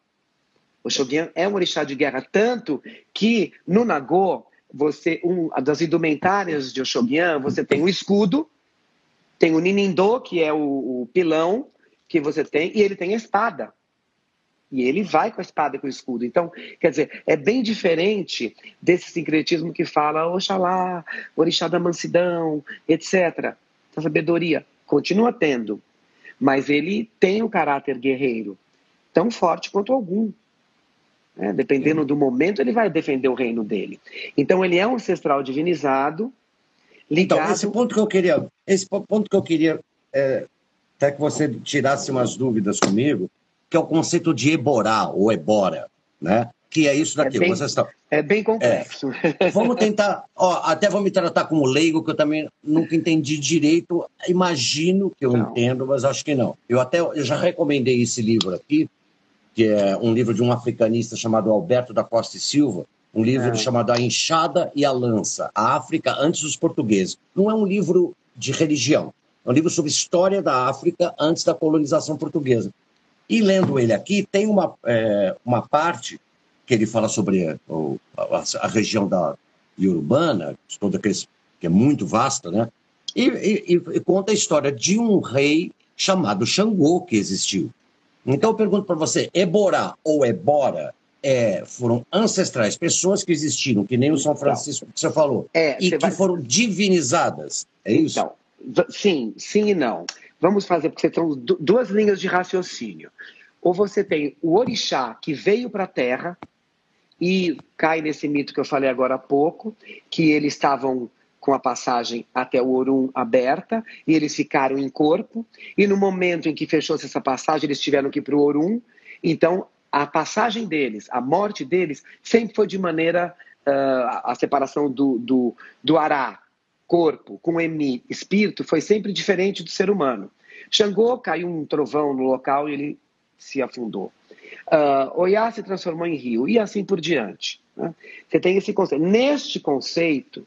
O Shogun é um orixá de guerra, tanto que no Nagô, você, um, das indumentárias de Oxoguian, você tem o escudo, tem o Ninindô, que é o, o pilão que você tem, e ele tem a espada. E ele vai com a espada e com o escudo. Então, quer dizer, é bem diferente desse sincretismo que fala Oxalá, Orixá da mansidão, etc. A sabedoria continua tendo, mas ele tem o um caráter guerreiro, tão forte quanto algum. Né? Dependendo do momento, ele vai defender o reino dele. Então, ele é um ancestral divinizado, ligado... Então, esse ponto que eu queria, esse ponto que eu queria é, até que você tirasse umas dúvidas comigo, que é o conceito de Eborá, ou Ebora, né? Que é isso daqui. É bem, Vocês estão... é bem complexo. É. Vamos tentar, ó, até vou me tratar como leigo, que eu também nunca entendi direito. Imagino que eu não. entendo, mas acho que não. Eu até eu já recomendei esse livro aqui, que é um livro de um africanista chamado Alberto da Costa e Silva, um livro é. chamado A Enxada e a Lança, a África antes dos portugueses. Não é um livro de religião, é um livro sobre história da África antes da colonização portuguesa. E lendo ele aqui, tem uma, é, uma parte que ele fala sobre a, a, a região da Urubana, toda aqueles, que é muito vasta, né? E, e, e, conta a história de um rei chamado Xangô que existiu. Então eu pergunto para você, Eborá ou Ebora é, foram ancestrais, pessoas que existiram, que nem o São Francisco que você falou, é, e você que vai... foram divinizadas, é isso? Então, sim, sim e não. Vamos fazer, porque você tem duas linhas de raciocínio. Ou você tem o orixá que veio para a Terra e cai nesse mito que eu falei agora há pouco, que eles estavam com a passagem até o Orum aberta e eles ficaram em corpo. E no momento em que fechou-se essa passagem, eles tiveram que ir para o Orum. Então, a passagem deles, a morte deles, sempre foi de maneira. Uh, a separação do, do, do Ará, corpo, com Emi, espírito, foi sempre diferente do ser humano. Xangô caiu um trovão no local e ele se afundou. Uh, Oiá se transformou em rio e assim por diante. Né? Você tem esse conceito. Neste conceito,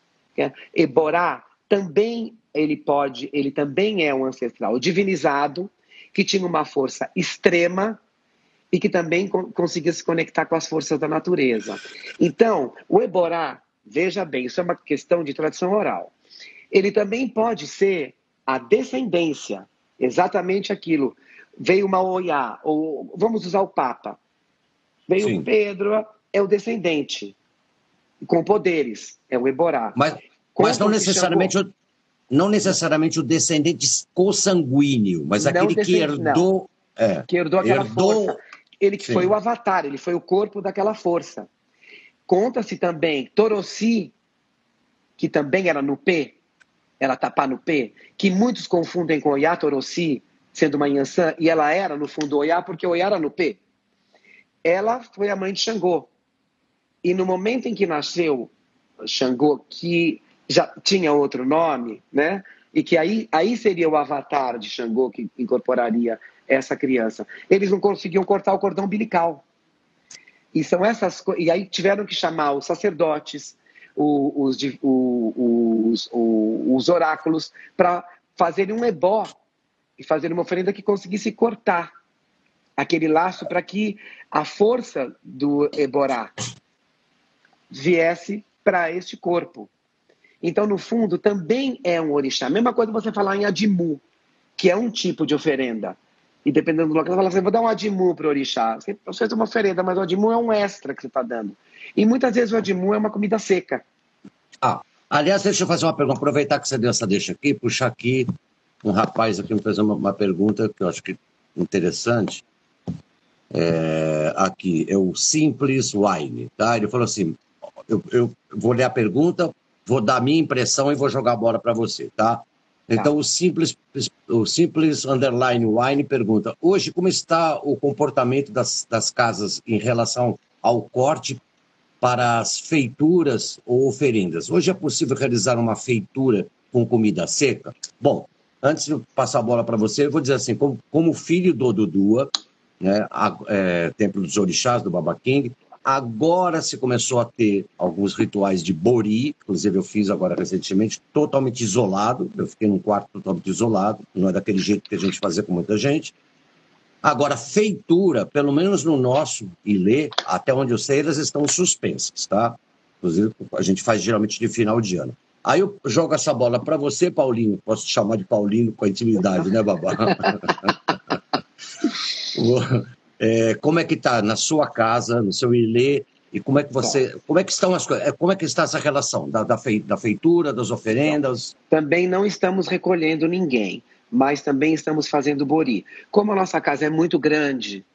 Eborá também ele pode, ele também é um ancestral divinizado que tinha uma força extrema e que também conseguia se conectar com as forças da natureza. Então, o Eborá, veja bem, isso é uma questão de tradição oral. Ele também pode ser a descendência, exatamente aquilo. Veio uma Oiá, ou vamos usar o Papa. Veio Sim. Pedro, é o descendente, com poderes, é o Eborá. Mas, mas não necessariamente o, não necessariamente o descendente consanguíneo, mas aquele que herdou. É, que herdou aquela herdou, força. Ele que sim. foi o avatar, ele foi o corpo daquela força. Conta-se também Torossi, que também era no P, era tapar no P, que muitos confundem com Oyá Torossi, sendo uma Yansan, e ela era, no fundo, Oyá, porque Oyá era no P. Ela foi a mãe de Xangô. E no momento em que nasceu Xangô, que já tinha outro nome, né? E que aí, aí seria o avatar de Xangô que incorporaria essa criança. Eles não conseguiam cortar o cordão umbilical. E são essas e aí tiveram que chamar os sacerdotes, os, os, os, os oráculos para fazerem um ebó e fazerem uma oferenda que conseguisse cortar aquele laço para que a força do eborá viesse para este corpo. Então, no fundo, também é um orixá. Mesma coisa você falar em adimu, que é um tipo de oferenda. E dependendo do local, você fala assim, vou dar um adimu para o orixá. Você fez uma oferenda, mas o adimu é um extra que você está dando. E muitas vezes o adimu é uma comida seca. Ah, aliás, deixa eu fazer uma pergunta. Aproveitar que você deu essa deixa aqui, puxar aqui. Um rapaz aqui me fez uma, uma pergunta que eu acho que interessante. É, aqui, é o Simples Wine, tá? Ele falou assim, eu, eu vou ler a pergunta, vou dar a minha impressão e vou jogar a bola para você, tá? Então, tá. o simples, o simples underline wine pergunta: hoje, como está o comportamento das, das casas em relação ao corte para as feituras ou oferendas? Hoje é possível realizar uma feitura com comida seca? Bom, antes de passar a bola para você, eu vou dizer assim: como, como filho do Dudua, né, a, é, Templo dos Orixás, do Baba King, Agora se começou a ter alguns rituais de bori, inclusive eu fiz agora recentemente, totalmente isolado. Eu fiquei num quarto totalmente isolado, não é daquele jeito que a gente fazia com muita gente. Agora, feitura, pelo menos no nosso Ilê, até onde eu sei, elas estão suspensas, tá? Inclusive, a gente faz geralmente de final de ano. Aí eu jogo essa bola para você, Paulinho. Posso te chamar de Paulinho com a intimidade, né, babá? É, como é que está na sua casa, no seu ilê, e como é que você, como é que estão as coisas, é, como é que está essa relação da, da, feitura, das oferendas? Também não estamos recolhendo ninguém, mas também estamos fazendo bori. Como a nossa casa é muito grande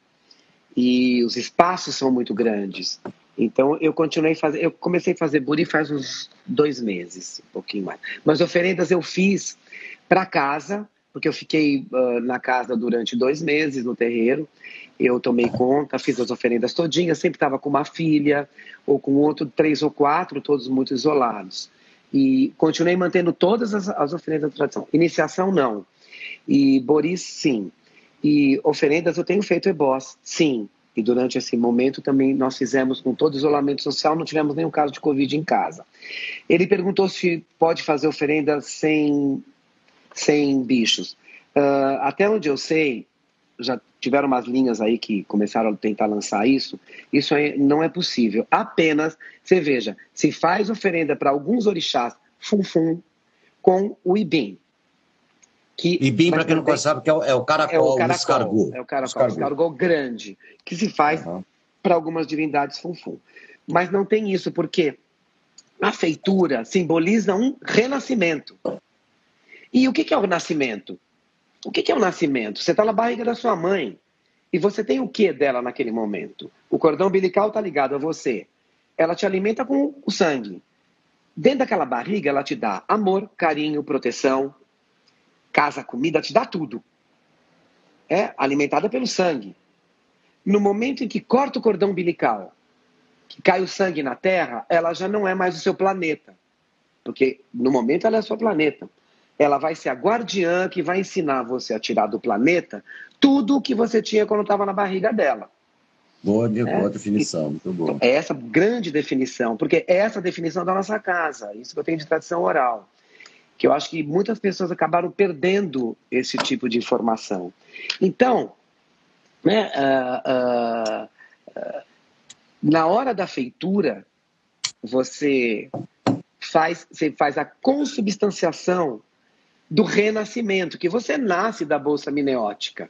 e os espaços são muito grandes. Então eu continuei fazer, eu comecei a fazer buri faz uns dois meses, um pouquinho mais. Mas oferendas eu fiz para casa, porque eu fiquei uh, na casa durante dois meses no terreiro. Eu tomei conta, fiz as oferendas todinhas, sempre estava com uma filha ou com outro três ou quatro, todos muito isolados. E continuei mantendo todas as, as oferendas da tradição. Iniciação não. E Boris sim. E oferendas eu tenho feito ebós, sim. E durante esse momento também nós fizemos com todo isolamento social, não tivemos nenhum caso de Covid em casa. Ele perguntou se pode fazer oferenda sem, sem bichos. Uh, até onde eu sei, já tiveram umas linhas aí que começaram a tentar lançar isso, isso não é possível. Apenas, você veja, se faz oferenda para alguns orixás, fum-fum, com o ibim. Que, Ibim, para quem não sabe, que é o, é o caracol, é o, caracol, o escargot. É o caracol, escargot. escargot grande, que se faz uhum. para algumas divindades funfum. Mas não tem isso, porque a feitura simboliza um renascimento. E o que é o nascimento? O que é o nascimento? Você está na barriga da sua mãe. E você tem o que dela naquele momento? O cordão umbilical está ligado a você. Ela te alimenta com o sangue. Dentro daquela barriga, ela te dá amor, carinho, proteção, casa, comida, te dá tudo. É alimentada pelo sangue. No momento em que corta o cordão umbilical, que cai o sangue na Terra, ela já não é mais o seu planeta. Porque no momento ela é o seu planeta. Ela vai ser a guardiã que vai ensinar você a tirar do planeta tudo o que você tinha quando estava na barriga dela. Boa, é? boa definição, muito boa. É essa grande definição, porque é essa definição da nossa casa, isso que eu tenho de tradição oral que eu acho que muitas pessoas acabaram perdendo esse tipo de informação. Então, né, uh, uh, uh, na hora da feitura, você faz, você faz a consubstanciação do renascimento, que você nasce da bolsa mineótica,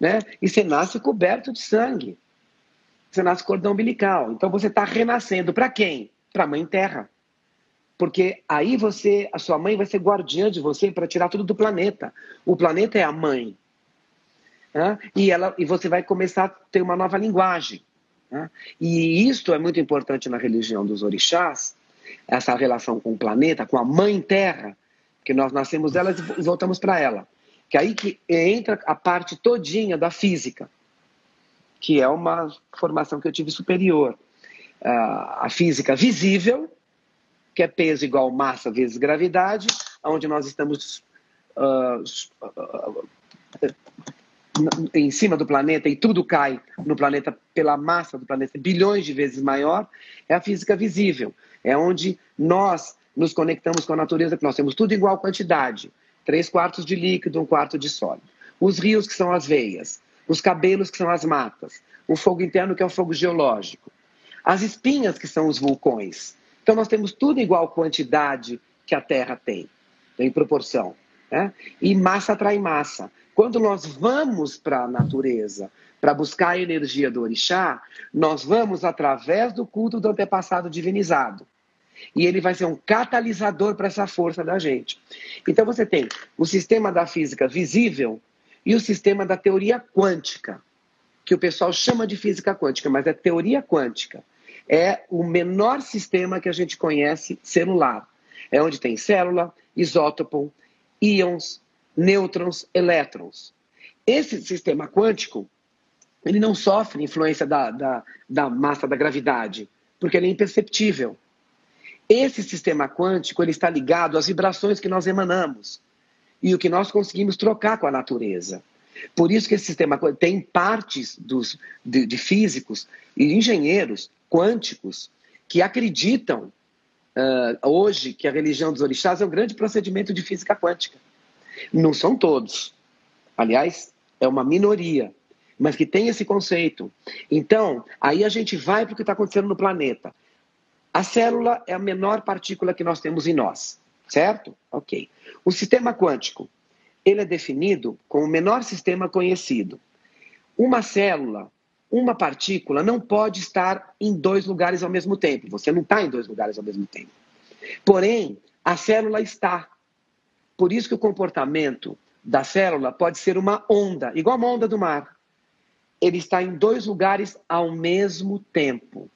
né? E você nasce coberto de sangue. Você nasce cordão umbilical. Então você está renascendo para quem? Para a mãe terra. Porque aí você, a sua mãe vai ser guardiã de você para tirar tudo do planeta. O planeta é a mãe. Né? E, ela, e você vai começar a ter uma nova linguagem. Né? E isto é muito importante na religião dos orixás, essa relação com o planeta, com a mãe terra, que nós nascemos dela e voltamos para ela. Que aí que entra a parte todinha da física, que é uma formação que eu tive superior. Uh, a física visível que é peso igual massa vezes gravidade, onde nós estamos uh, em cima do planeta e tudo cai no planeta pela massa do planeta bilhões de vezes maior, é a física visível. É onde nós nos conectamos com a natureza, que nós temos tudo igual quantidade. Três quartos de líquido, um quarto de sólido. Os rios, que são as veias. Os cabelos, que são as matas. O fogo interno, que é o fogo geológico. As espinhas, que são os vulcões. Então nós temos tudo igual quantidade que a Terra tem, em proporção. Né? E massa atrai massa. Quando nós vamos para a natureza para buscar a energia do orixá, nós vamos através do culto do antepassado divinizado. E ele vai ser um catalisador para essa força da gente. Então você tem o sistema da física visível e o sistema da teoria quântica, que o pessoal chama de física quântica, mas é teoria quântica é o menor sistema que a gente conhece celular. É onde tem célula, isótopo, íons, nêutrons, elétrons. Esse sistema quântico, ele não sofre influência da, da, da massa da gravidade, porque ele é imperceptível. Esse sistema quântico ele está ligado às vibrações que nós emanamos e o que nós conseguimos trocar com a natureza. Por isso que esse sistema tem partes dos, de, de físicos e engenheiros quânticos que acreditam uh, hoje que a religião dos orixás é um grande procedimento de física quântica. Não são todos. Aliás, é uma minoria, mas que tem esse conceito. Então, aí a gente vai para o que está acontecendo no planeta. A célula é a menor partícula que nós temos em nós, certo? Ok. O sistema quântico, ele é definido como o menor sistema conhecido. Uma célula uma partícula não pode estar em dois lugares ao mesmo tempo. Você não está em dois lugares ao mesmo tempo. Porém, a célula está. Por isso que o comportamento da célula pode ser uma onda, igual uma onda do mar. ele está em dois lugares ao mesmo tempo.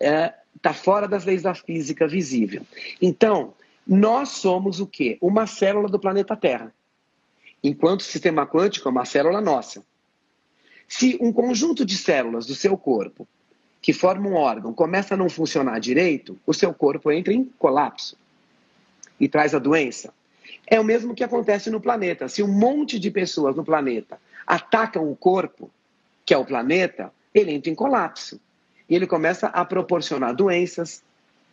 É, tá fora das leis da física visível. Então, nós somos o quê? Uma célula do planeta Terra. Enquanto o sistema quântico é uma célula nossa. Se um conjunto de células do seu corpo, que formam um órgão, começa a não funcionar direito, o seu corpo entra em colapso e traz a doença. É o mesmo que acontece no planeta. Se um monte de pessoas no planeta atacam o corpo, que é o planeta, ele entra em colapso. E ele começa a proporcionar doenças,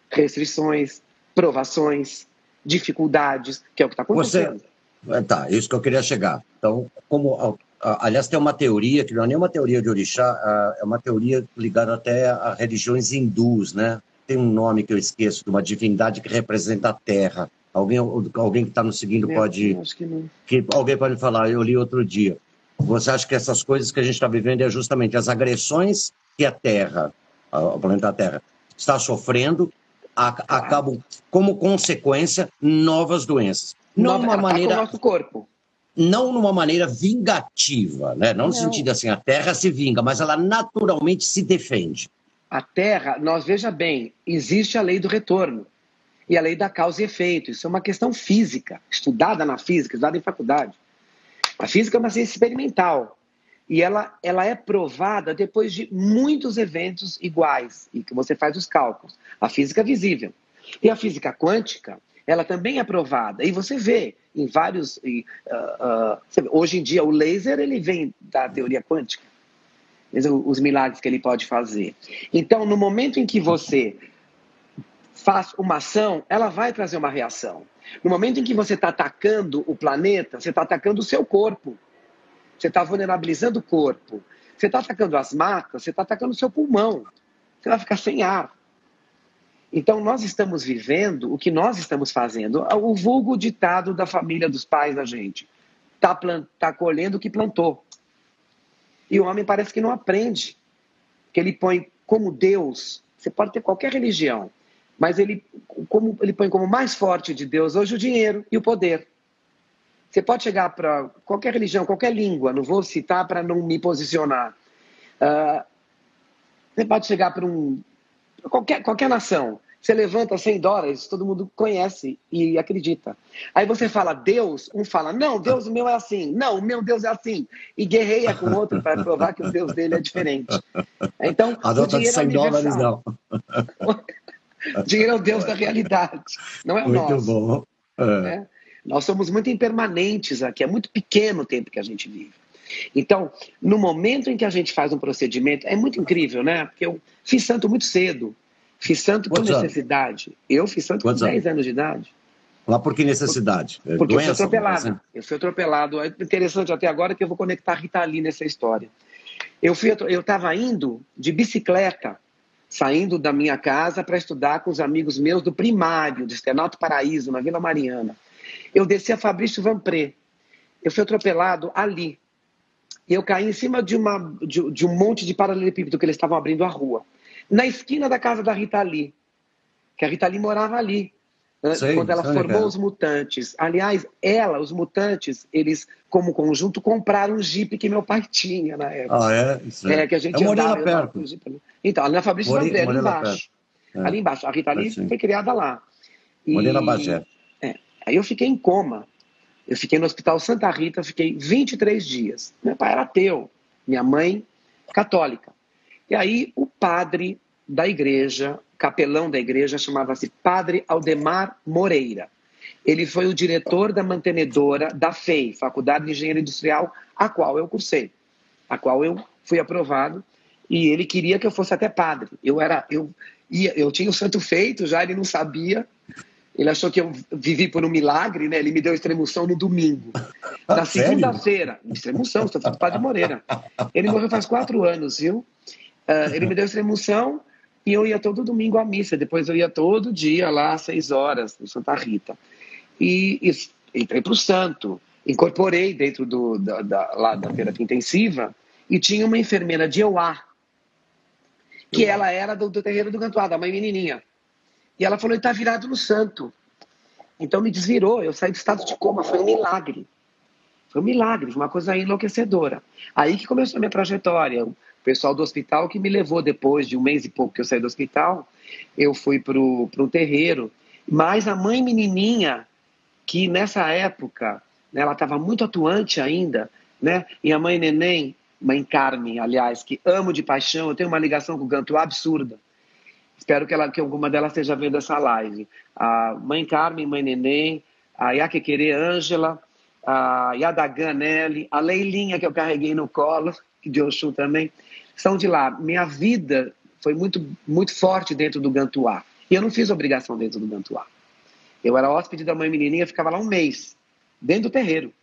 restrições, provações, dificuldades, que é o que está acontecendo. Você... Tá, isso que eu queria chegar. Então, como aliás, tem uma teoria, que não é nem uma teoria de orixá, é uma teoria ligada até a religiões hindus, né? Tem um nome que eu esqueço, de uma divindade que representa a terra. Alguém, alguém que está nos seguindo pode. Acho que não. Que, alguém pode falar, eu li outro dia. Você acha que essas coisas que a gente está vivendo é justamente as agressões que a Terra, o planeta Terra, está sofrendo, acabam como consequência novas doenças. Não de uma maneira. nosso corpo. Não numa maneira vingativa, né? não no não. sentido assim, a Terra se vinga, mas ela naturalmente se defende. A Terra, nós veja bem, existe a lei do retorno e a lei da causa e efeito. Isso é uma questão física, estudada na física, estudada em faculdade. A física é uma ciência experimental e ela, ela é provada depois de muitos eventos iguais e que você faz os cálculos. A física visível. E a física quântica, ela também é provada. E você vê em vários. Uh, uh, hoje em dia, o laser ele vem da teoria quântica. Os milagres que ele pode fazer. Então, no momento em que você faz uma ação, ela vai trazer uma reação. No momento em que você está atacando o planeta, você está atacando o seu corpo. Você está vulnerabilizando o corpo. Você está atacando as matas, você está atacando o seu pulmão. Você vai ficar sem ar. Então, nós estamos vivendo o que nós estamos fazendo. O vulgo ditado da família dos pais da gente. Está tá colhendo o que plantou. E o homem parece que não aprende. Que ele põe como Deus. Você pode ter qualquer religião. Mas ele, como, ele põe como mais forte de Deus hoje o dinheiro e o poder. Você pode chegar para qualquer religião, qualquer língua, não vou citar para não me posicionar. Uh, você pode chegar para um. Qualquer, qualquer nação. Você levanta 100 dólares, todo mundo conhece e acredita. Aí você fala Deus, um fala, não, Deus meu é assim. Não, o meu Deus é assim. E guerreia com o outro para provar que o Deus dele é diferente. Então, Adota o dinheiro 100 é dólares, não. Dinheiro é o Deus da realidade, não é o muito nosso. Bom. É. Né? Nós somos muito impermanentes aqui, é muito pequeno o tempo que a gente vive. Então, no momento em que a gente faz um procedimento, é muito incrível, né? Porque eu fiz santo muito cedo. Fiz santo por necessidade. Anos? Eu fiz santo Quantos com 10 anos? anos de idade. Lá por que necessidade? Porque, porque Doença, eu fui atropelado. Assim? Eu fui atropelado. É interessante até agora que eu vou conectar a Rita Lee nessa história. Eu estava indo de bicicleta saindo da minha casa para estudar com os amigos meus do primário, de Estenato Paraíso, na Vila Mariana. Eu desci a Fabrício Vanpré. Eu fui atropelado ali. E eu caí em cima de, uma, de, de um monte de paralelepípedo que eles estavam abrindo a rua. Na esquina da casa da Rita Lee. Que a Rita Lee morava ali. Né, sei, quando ela sei, formou cara. os mutantes. Aliás, ela, os mutantes, eles, como conjunto, compraram um Jeep que meu pai tinha na época. Ah, é? Isso é. é que a gente eu andava, perto. Então, ali na Fabrício Morei, ali embaixo. É. Ali embaixo. A Rita Lee foi criada lá. E, morei na Bagé. Aí eu fiquei em coma. Eu fiquei no Hospital Santa Rita, fiquei 23 dias. Meu pai era ateu, minha mãe católica. E aí o padre da igreja, capelão da igreja, chamava-se Padre Aldemar Moreira. Ele foi o diretor da mantenedora da FEI, Faculdade de Engenharia Industrial, a qual eu cursei, a qual eu fui aprovado e ele queria que eu fosse até padre. Eu era, eu ia, eu tinha o santo feito já, ele não sabia. Ele achou que eu vivi por um milagre, né? Ele me deu extremoção no domingo. Na ah, segunda-feira, extremoção, estou falando do Padre Moreira. Ele morreu faz quatro anos, viu? Uh, ele me deu extremoção e eu ia todo domingo à missa. Depois eu ia todo dia lá às seis horas, no Santa Rita. E, e entrei para o santo, incorporei dentro do, da, da, lá da terapia intensiva e tinha uma enfermeira de Euá, que ela era do, do terreiro do Cantuá, da mãe menininha. E ela falou, ele está virado no santo. Então me desvirou, eu saí do estado de coma, foi um milagre. Foi um milagre, uma coisa enlouquecedora. Aí que começou a minha trajetória. O pessoal do hospital que me levou depois de um mês e pouco que eu saí do hospital, eu fui para um terreiro. Mas a mãe menininha, que nessa época, né, ela estava muito atuante ainda, né? E a mãe neném, mãe Carmen, aliás, que amo de paixão, eu tenho uma ligação com o Ganto absurda. Espero que, ela, que alguma delas esteja vendo essa live. A mãe Carmen, mãe neném, a Iaquequerê Ângela, a Yadagan Nelly, a Leilinha que eu carreguei no colo, de Oxum também, são de lá. Minha vida foi muito, muito forte dentro do Gantuá. E eu não fiz obrigação dentro do Gantuá. Eu era hóspede da mãe menininha, ficava lá um mês, dentro do terreiro.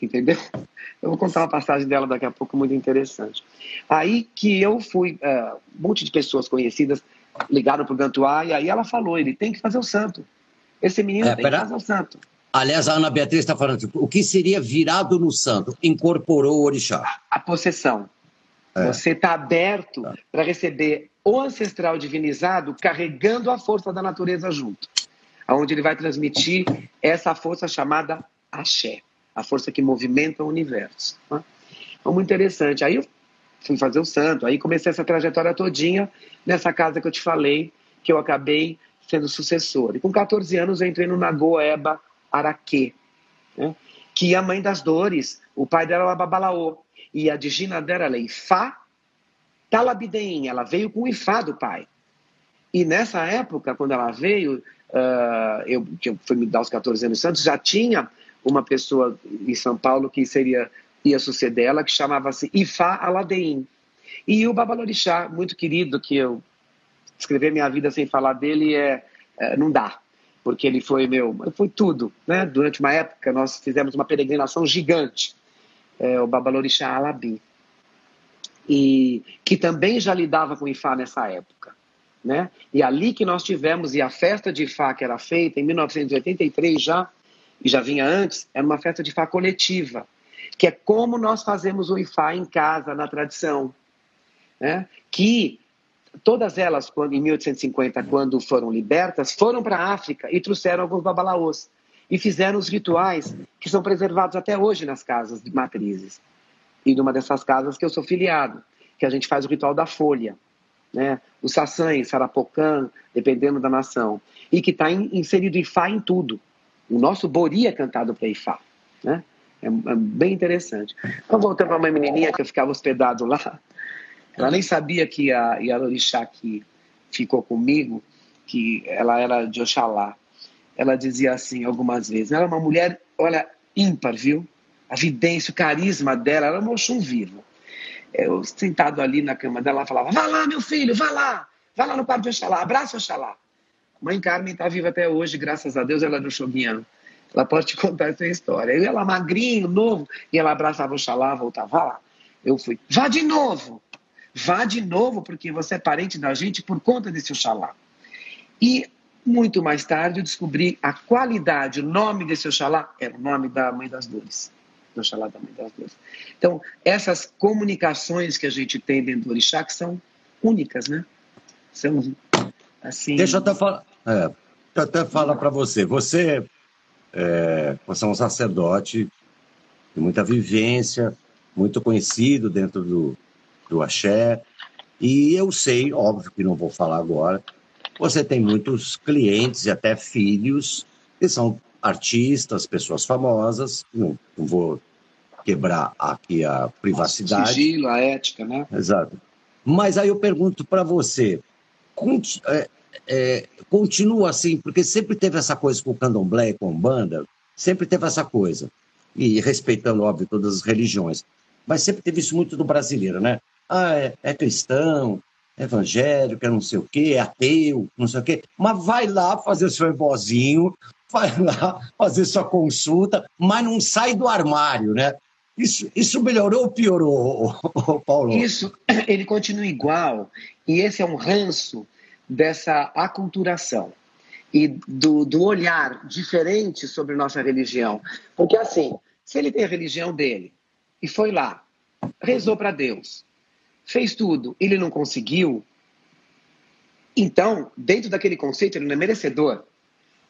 Entendeu? Eu vou contar uma passagem dela daqui a pouco muito interessante. Aí que eu fui, uh, um monte de pessoas conhecidas ligaram para o Gantuá e aí ela falou: ele tem que fazer o santo. Esse menino é, tem pera... que fazer o santo. Aliás, a Ana Beatriz está falando, tipo, o que seria virado no santo? Incorporou o orixá. A, a possessão. É. Você está aberto tá. para receber o ancestral divinizado carregando a força da natureza junto. Onde ele vai transmitir essa força chamada axé, a força que movimenta o universo. Né? Então, muito interessante. Aí eu fui fazer o santo, aí comecei essa trajetória todinha nessa casa que eu te falei, que eu acabei sendo sucessor. E com 14 anos eu entrei no Nagoeba Araquê, né? que é a mãe das dores, o pai dela era Babalaô, e a digina dela era Ifá Talabideim, ela veio com o Ifá do pai. E nessa época, quando ela veio, uh, eu, eu fui me dar os 14 anos Santos, já tinha uma pessoa em São Paulo que seria ia suceder ela, que chamava-se Ifá Aladeim. E o Babalorixá, muito querido, que eu escrever minha vida sem falar dele é, é, não dá, porque ele foi meu, foi tudo, né? Durante uma época nós fizemos uma peregrinação gigante, é, o Babalorixá Alabi, e que também já lidava com Ifá nessa época, né? E ali que nós tivemos e a festa de Ifá que era feita em 1983 já e já vinha antes, era uma festa de Ifá coletiva, que é como nós fazemos o Ifá em casa na tradição, né? Que todas elas, quando, em 1850, quando foram libertas, foram para a África e trouxeram alguns babalaôs e fizeram os rituais que são preservados até hoje nas casas de matrizes. E numa dessas casas que eu sou filiado, que a gente faz o ritual da folha, né? o saçã, sarapocã, dependendo da nação, e que está inserido Ifá em tudo. O nosso bori é cantado para Ifá, né? É, é, bem interessante. Então, voltando para uma menininha que eu ficava hospedado lá, ela nem sabia que a Yarorixá que ficou comigo, que ela era de Oxalá. Ela dizia assim algumas vezes. Ela era uma mulher, olha, ímpar, viu? A vidência, o carisma dela, era um Oxum vivo. Eu, sentado ali na cama dela, ela falava: Vá lá, meu filho, vá lá, vá lá no quarto de Oxalá, abraça Oxalá. Mãe Carmen está viva até hoje, graças a Deus, ela é do Xoguiano. Ela pode te contar essa história. Eu, ela magrinho, novo, e ela abraçava Oxalá, voltava lá. Eu fui, vá de novo. Vá de novo, porque você é parente da gente por conta desse Oxalá. E muito mais tarde eu descobri a qualidade, o nome desse Oxalá era o nome da Mãe das Dores. Do Oxalá da Mãe das Dores. Então, essas comunicações que a gente tem dentro do Orixá que são únicas, né? São, assim... Deixa eu até falar, é, eu até falar para você. Você, é, você é um sacerdote de muita vivência, muito conhecido dentro do, do axé. E eu sei, óbvio que não vou falar agora, você tem muitos clientes e até filhos que são artistas, pessoas famosas, não, não vou quebrar aqui a privacidade. O sigilo, a ética, né? Exato. Mas aí eu pergunto para você, é, continua assim, porque sempre teve essa coisa com o candomblé com banda, sempre teve essa coisa, e respeitando, óbvio, todas as religiões, mas sempre teve isso muito do brasileiro, né? ah, é, é cristão, é evangélico, é não sei o quê, é ateu, não sei o quê, mas vai lá fazer seu evozinho, vai lá fazer sua consulta, mas não sai do armário, né? Isso, isso melhorou ou piorou, Paulo? Isso, ele continua igual, e esse é um ranço dessa aculturação e do, do olhar diferente sobre nossa religião. Porque assim, se ele tem a religião dele e foi lá, rezou para Deus, fez tudo, ele não conseguiu, então, dentro daquele conceito, ele não é merecedor.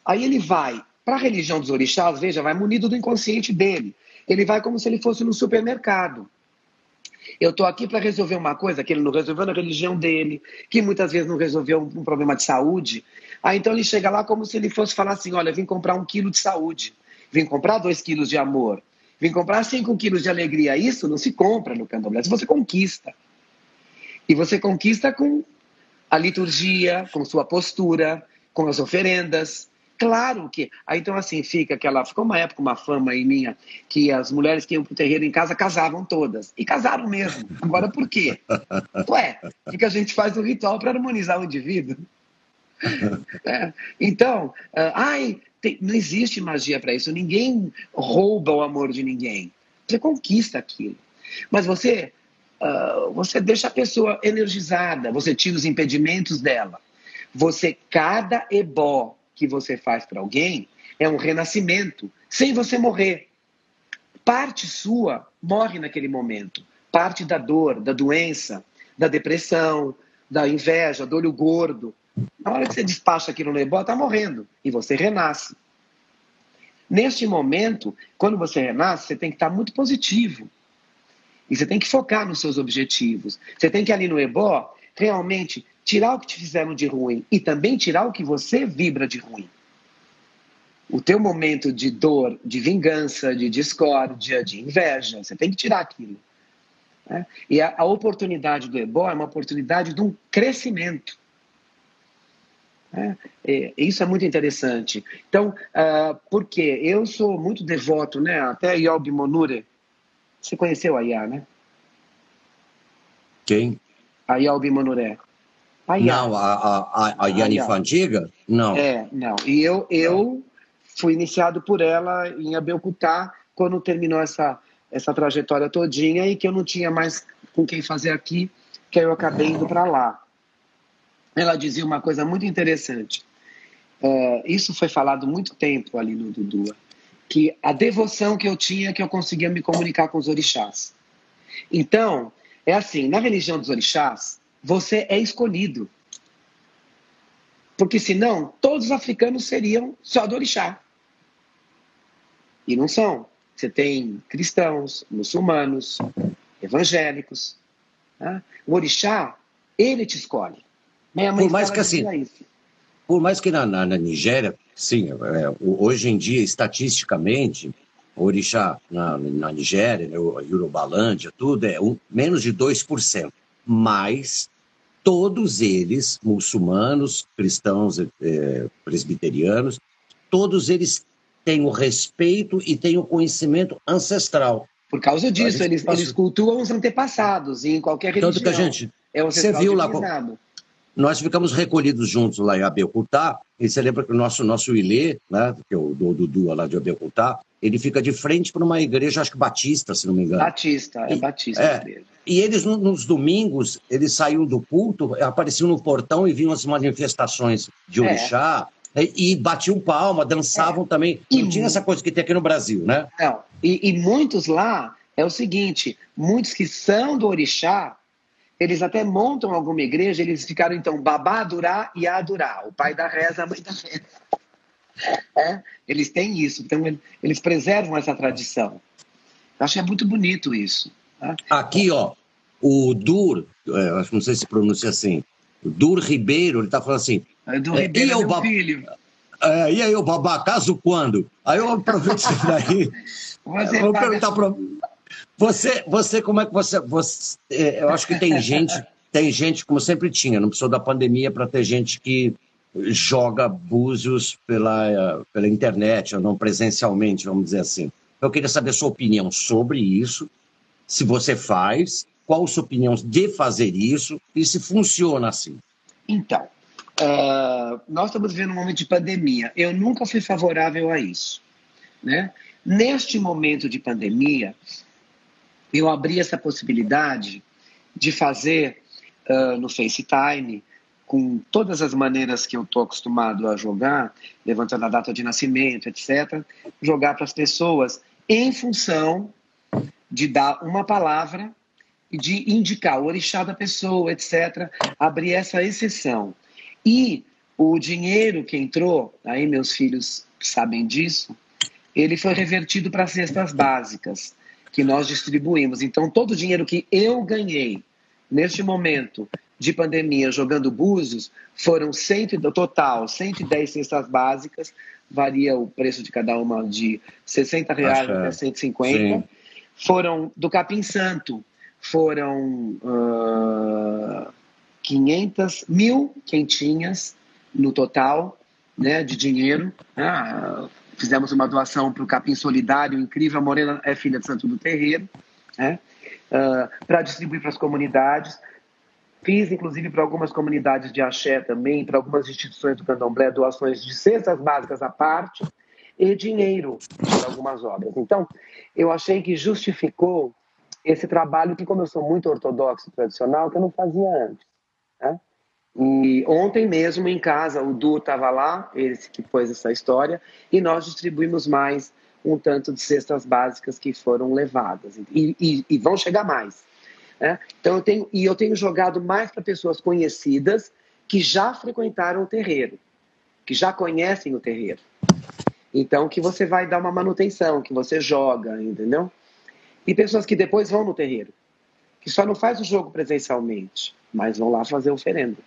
Aí ele vai para a religião dos orixás, veja, vai munido do inconsciente dele. Ele vai como se ele fosse no supermercado. Eu estou aqui para resolver uma coisa que ele não resolveu na religião dele, que muitas vezes não resolveu um, problema de saúde. Aí então ele chega lá como se ele fosse falar assim: olha, vim comprar um quilo de saúde, vim comprar dois quilos de amor, vim comprar cinco quilos de alegria. Isso não se compra no candomblé, você conquista. E você conquista com a liturgia, com sua postura, com as oferendas. Claro que. Aí então, assim, fica aquela. Ficou uma época, uma fama aí minha, que as mulheres que iam pro terreiro em casa casavam todas. E casaram mesmo. Agora, por quê? Ué, porque a gente faz um ritual para harmonizar o indivíduo. É. Então, uh, ai, tem, não existe magia para isso. Ninguém rouba o amor de ninguém. Você conquista aquilo. Mas você, uh, você deixa a pessoa energizada, você tira os impedimentos dela. Você, cada ebó que você faz para alguém é um renascimento, sem você morrer. Parte sua morre naquele momento. Parte da dor, da doença, da depressão, da inveja, do olho gordo. Na hora que você despacha aquilo no ebó, está morrendo. E você renasce. Neste momento, quando você renasce, você tem que estar muito positivo. E você tem que focar nos seus objetivos. Você tem que ali no ebó realmente tirar o que te fizeram de ruim e também tirar o que você vibra de ruim. O teu momento de dor, de vingança, de discórdia, de inveja, você tem que tirar aquilo. Né? E a, a, oportunidade do ebó é uma oportunidade de um crescimento. Né? E, isso é muito interessante. Então, uh, por quê? Eu sou muito devoto, né? até Yob Monure. Você conheceu a Iá, né? Quem? A Yob Monure. A não, a, a, a Yanifa antiga? Não. É, não. E eu, eu fui iniciado por ela em Abelcutá, quando terminou essa, essa trajetória todinha e que eu não tinha mais com quem fazer aqui, que aí eu acabei indo para lá. Ela dizia uma coisa muito interessante. É, isso foi falado muito tempo ali no Dudu, que a devoção que eu tinha que eu conseguia me comunicar com os orixás. Então, é assim, na religião dos orixás, você é escolhido. Porque senão, todos os africanos seriam só do orixá. E não são. Você tem cristãos, muçulmanos, evangélicos. Né? O orixá, ele te escolhe. Minha mãe por mais que assim, isso. por mais que na, na, na Nigéria, sim, é, hoje em dia, estatisticamente, o orixá na, na Nigéria, né, Yorubalândia, tudo é um, menos de 2% mas todos eles, muçulmanos, cristãos, é, presbiterianos, todos eles têm o respeito e têm o conhecimento ancestral. Por causa disso, eles, eles cultuam os antepassados em qualquer religião. Tanto que a gente, é você viu lá, nós ficamos recolhidos juntos lá em Abelcutá, e você lembra que o nosso, nosso Ilê, né, que é o Dudu lá de Abelcutá, ele fica de frente para uma igreja, acho que batista, se não me engano. Batista, é e, batista é. E eles, nos domingos, eles saíam do culto, apareciam no portão e vinham as manifestações de é. orixá, é. e, e batiam palma, dançavam é. também. E não tinha essa coisa que tem aqui no Brasil, né? Não. E, e muitos lá, é o seguinte, muitos que são do orixá, eles até montam alguma igreja, eles ficaram então babá, durá e adurar, o pai da reza, a mãe da reza. É, eles têm isso, então eles preservam essa tradição. Eu acho que é muito bonito isso. Tá? Aqui, ó, o Dur, é, não sei se pronuncia assim, o Dur Ribeiro, ele está falando assim. É, Dur Ribeiro é, meu filho. É, e aí, o babá, caso quando? Aí eu aproveito isso daí. Você vou perguntar para você, você, como é que você, você é, eu acho que tem gente, tem gente como sempre tinha, não precisou da pandemia para ter gente que joga búzios pela, pela internet, ou não presencialmente, vamos dizer assim. Eu queria saber a sua opinião sobre isso, se você faz, qual a sua opinião de fazer isso e se funciona assim. Então, uh, nós estamos vivendo um momento de pandemia. Eu nunca fui favorável a isso. Né? Neste momento de pandemia, eu abri essa possibilidade de fazer uh, no FaceTime com todas as maneiras que eu estou acostumado a jogar, levantando a data de nascimento, etc., jogar para as pessoas em função de dar uma palavra e de indicar o orixá da pessoa, etc., abrir essa exceção. E o dinheiro que entrou, aí meus filhos sabem disso, ele foi revertido para cestas básicas que nós distribuímos. Então, todo o dinheiro que eu ganhei neste momento de pandemia jogando búzios foram 100, no total 110 cestas básicas, varia o preço de cada uma de 60 reais até 150. Sim. Foram do Capim Santo, foram uh, 500 mil quentinhas no total né, de dinheiro. Ah, fizemos uma doação para o Capim Solidário, incrível. A Morena é filha de Santo do Terreiro, né, uh, para distribuir para as comunidades. Fiz, inclusive, para algumas comunidades de axé também, para algumas instituições do candomblé, doações de cestas básicas à parte e dinheiro para algumas obras. Então, eu achei que justificou esse trabalho que, como eu sou muito ortodoxo tradicional, que eu não fazia antes. E ontem mesmo em casa, o Du estava lá, ele que pôs essa história, e nós distribuímos mais um tanto de cestas básicas que foram levadas. E, e, e vão chegar mais. Né? Então eu tenho, e eu tenho jogado mais para pessoas conhecidas que já frequentaram o terreiro, que já conhecem o terreiro. Então que você vai dar uma manutenção, que você joga, entendeu? E pessoas que depois vão no terreiro, que só não faz o jogo presencialmente, mas vão lá fazer oferenda.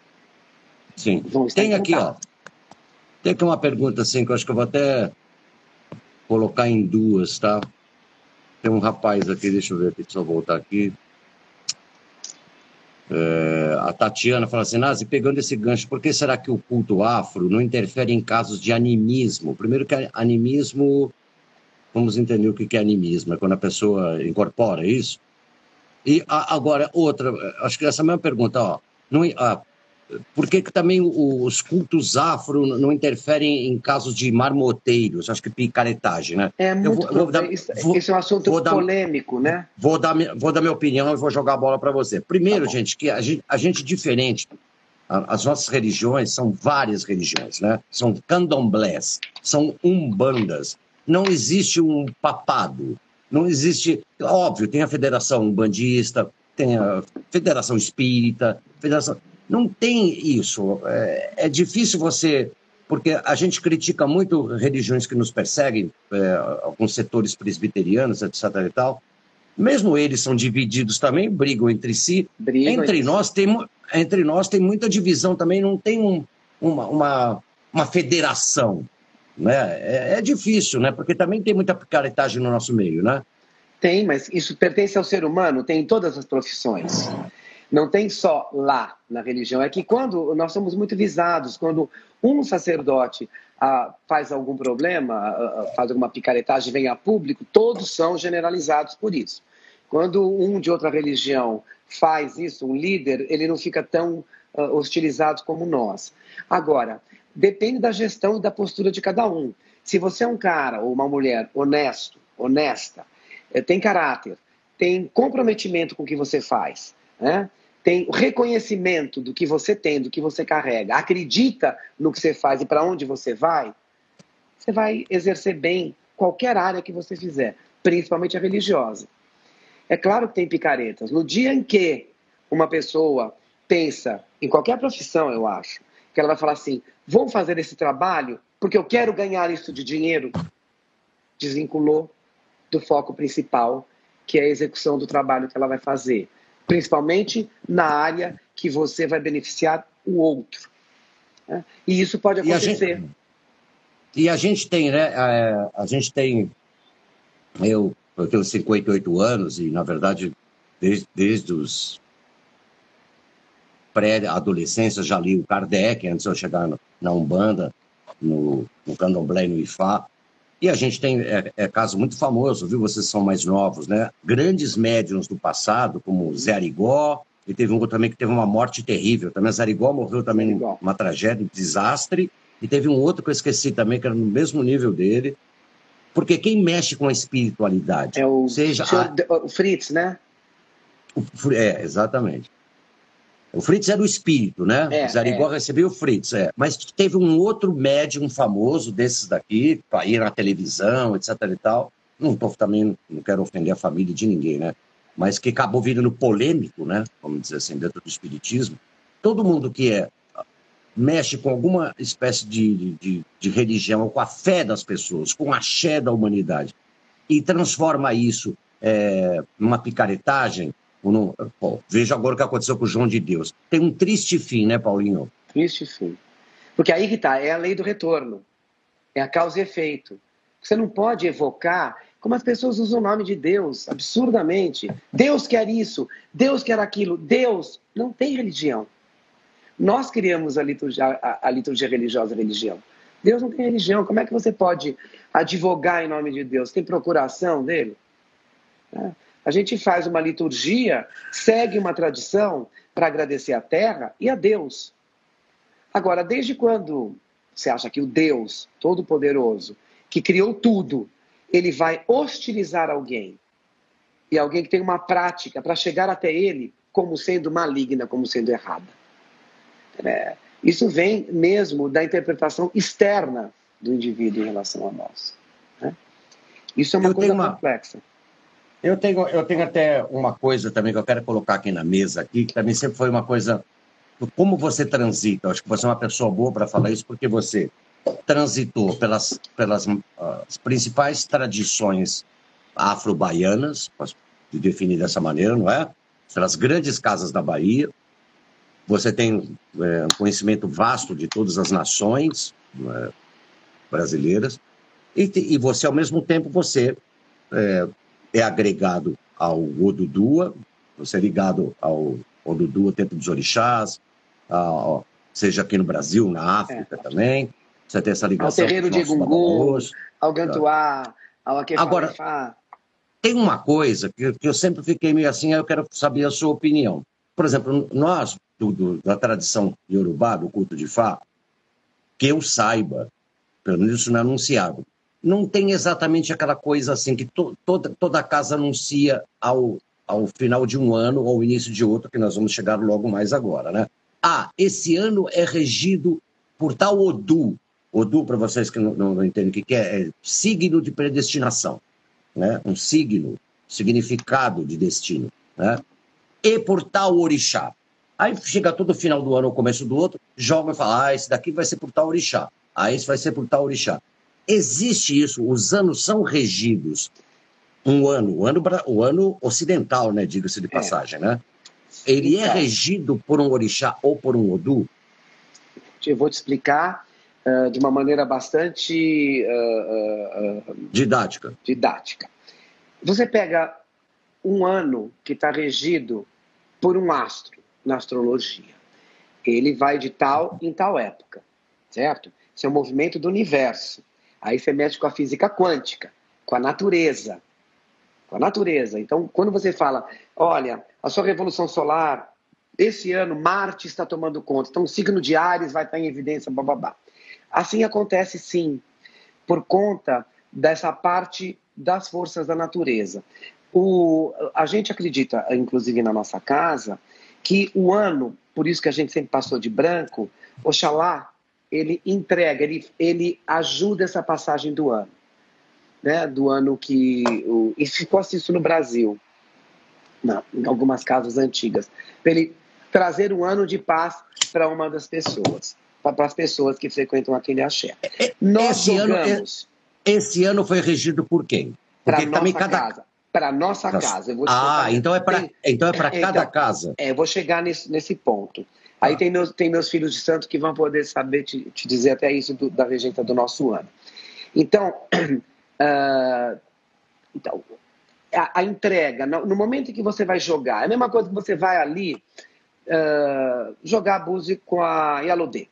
Sim. Tem aqui, ó. Tem aqui uma pergunta assim que eu acho que eu vou até colocar em duas, tá? Tem um rapaz aqui, deixa eu ver aqui, deixa eu voltar aqui. É, a Tatiana fala assim, Nazi, pegando esse gancho, por que será que o culto afro não interfere em casos de animismo? Primeiro que animismo, vamos entender o que é animismo, é quando a pessoa incorpora isso. E a, agora, outra, acho que essa mesma pergunta, ó, não, a, por que, que também os cultos afro não interferem em casos de marmoteiros? Acho que picaretagem, né? É muito vou, vou dar, isso, vou, é um assunto polêmico, dar, né? Vou dar, vou dar minha opinião e vou jogar a bola para você. Primeiro, tá gente, que a gente, a gente diferente, as nossas religiões são várias religiões, né? São candomblés, são umbandas. Não existe um papado, não existe. Óbvio, tem a Federação Umbandista, tem a Federação Espírita, Federação não tem isso. É, é difícil você. Porque a gente critica muito religiões que nos perseguem, é, alguns setores presbiterianos, etc. e tal. Mesmo eles são divididos também, brigam entre si. Brigam entre, nós tem, entre nós tem muita divisão também, não tem um, uma, uma, uma federação. Né? É, é, difícil, né? porque também tem muita picaretagem no nosso meio. Né? Tem, mas isso pertence ao ser humano, tem em todas as profissões. Não tem só lá na religião. É que quando nós somos muito visados, quando um sacerdote ah, faz algum problema, ah, ah, faz alguma picaretagem, vem a público, todos são generalizados por isso. Quando um de outra religião faz isso, um líder, ele não fica tão ah, hostilizado como nós. Agora, depende da gestão e da postura de cada um. Se você é um cara ou uma mulher honesto, honesta, eh, tem caráter, tem comprometimento com o que você faz, né? Tem o reconhecimento do que você tem, do que você carrega, acredita no que você faz e para onde você vai, você vai exercer bem qualquer área que você fizer, principalmente a religiosa. É claro que tem picaretas. No dia em que uma pessoa pensa, em qualquer profissão, eu acho, que ela vai falar assim: vou fazer esse trabalho porque eu quero ganhar isso de dinheiro, desvinculou do foco principal, que é a execução do trabalho que ela vai fazer principalmente na área que você vai beneficiar o outro. Né? E isso pode acontecer. E a gente, e a gente tem, né? A, a gente tem. Eu, eu tenho 58 anos e, na verdade, desde, desde os pré-adolescência já li o Kardec antes de eu chegar no, na Umbanda, no, no Candomblé e no Ifá. E a gente tem é, é, caso muito famoso, viu? Vocês são mais novos, né? Grandes médiums do passado, como Zé Arigó, e teve um outro também que teve uma morte terrível. Também Zé Arigó morreu também numa tragédia, um desastre. E teve um outro que eu esqueci também, que era no mesmo nível dele. Porque quem mexe com a espiritualidade, é o, seja a... o Fritz, né? O, é, exatamente. O Fritz era o espírito, né? É, Zarigó é. recebeu o Fritz, é. Mas teve um outro médium famoso desses daqui, para ir na televisão, etc e tal. Não tô também, não quero ofender a família de ninguém, né? Mas que acabou virando polêmico, né? Vamos dizer assim, dentro do espiritismo. Todo mundo que é mexe com alguma espécie de, de, de religião, com a fé das pessoas, com a axé da humanidade, e transforma isso é, numa picaretagem, pô, veja agora o que aconteceu com o João de Deus. Tem um triste fim, né, Paulinho? Triste fim. Porque aí que está, é a lei do retorno. É a causa e efeito. Você não pode evocar como as pessoas usam o nome de Deus, absurdamente. Deus quer isso, Deus quer aquilo. Deus não tem religião. Nós criamos a liturgia, a, a liturgia religiosa, a religião. Deus não tem religião. Como é que você pode advogar em nome de Deus? Tem procuração dele? É. A gente faz uma liturgia, segue uma tradição para agradecer a terra e a Deus. Agora, desde quando você acha que o Deus Todo-Poderoso, que criou tudo, ele vai hostilizar alguém? E alguém que tem uma prática para chegar até ele como sendo maligna, como sendo errada. É, isso vem mesmo da interpretação externa do indivíduo em relação a nós. Né? Isso é uma eu coisa uma... Eu tenho, eu tenho até uma coisa também que eu quero colocar aqui na mesa, aqui, que também sempre foi uma coisa como você transita. acho que você é uma pessoa boa para falar isso, porque você transitou pelas, pelas principais tradições afro-baianas, posso definir dessa maneira, não é? Pelas grandes casas da Bahia. Você tem é, um conhecimento vasto de todas as nações é, brasileiras. E, e, você, ao mesmo tempo, você é, é agregado ao Odudua, você é ligado ao Odudua, Templo dos Orixás, ao, seja aqui no Brasil, na África é. também. Você tem essa ligação. Ao terreiro de Gungun, ao Gantuá, ao Akefa Agora, tem uma coisa que, que, eu sempre fiquei meio assim, eu quero saber a sua opinião. Por exemplo, nós, do, do, da tradição Yorubá, do culto de Fá, que eu saiba, pelo menos isso não é anunciado, não tem exatamente aquela coisa assim que to, toda, toda casa anuncia ao, ao final de um ano ou início de outro, que nós vamos chegar logo mais agora, né? Ah, esse ano é regido por tal Odu. Odu, para vocês que não, não, não, entendem o que é, é signo de predestinação, né? Um signo, significado de destino, né? E por tal orixá. Aí chega todo final do ano ou começo do outro, joga e fala, ah, esse daqui vai ser por tal orixá. Ah, esse vai ser por tal orixá. Existe isso, os anos são regidos. Um ano, o ano, o ano ocidental, né? Diga-se de é. passagem, é. né? Ele é regido por um orixá ou por um Odu? Eu vou te explicar uh, de uma maneira bastante uh, uh, didática. didática. Você pega um ano que está regido por um astro na astrologia. Ele vai de tal em tal época, certo? Esse é o movimento do universo. Aí você mexe com a física quântica, com a natureza. Com a natureza. Então, quando você fala, olha, a sua revolução solar, esse ano Marte está tomando conta, então o signo de Ares vai estar em evidência, bababá. Assim acontece sim, por conta dessa parte das forças da natureza. O, a gente acredita, inclusive na nossa casa, que o ano, por isso que a gente sempre passou de branco, Oxalá ele entrega, ele, ele ajuda essa passagem do ano. Né, do ano que. O, e ficou assim isso no Brasil, em algumas casas antigas, para ele trazer um ano de paz para uma das pessoas, para as pessoas que frequentam aquele axé. Nós esse jogamos. Ano, esse ano foi regido por quem? Para nossa cada... casa. Para nossa casa. ah, então é para então é para cada então, casa. É, eu vou chegar nesse, nesse ponto. Aí tem meus, tem meus filhos de santo que vão poder saber te, te dizer até isso do, da regenta do nosso ano. Então, uh, então a, a, entrega, no, no, momento em que você vai jogar, é a mesma coisa que você vai ali uh, jogar Buzi com a Yalodê.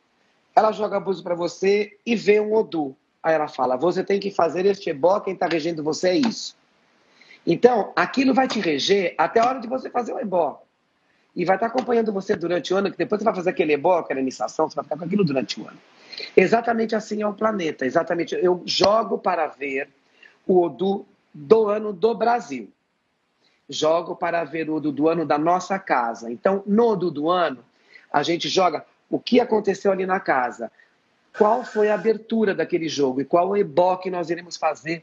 Ela joga Buzi para você e vê um Odu. Aí ela fala: você tem que fazer este ebó, quem está regendo você é isso. Então, aquilo vai te reger até a hora de você fazer o ebó e vai estar acompanhando você durante o ano, que depois você vai fazer aquele ebó, aquela iniciação, você vai ficar com aquilo durante o ano. Exatamente assim é o planeta. Exatamente. Eu jogo para ver o Odu do ano do Brasil. Jogo para ver o Odu do ano da nossa casa. Então, no Odu do ano, a gente joga o que aconteceu ali na casa. Qual foi a abertura daquele jogo e qual o ebó que nós iremos fazer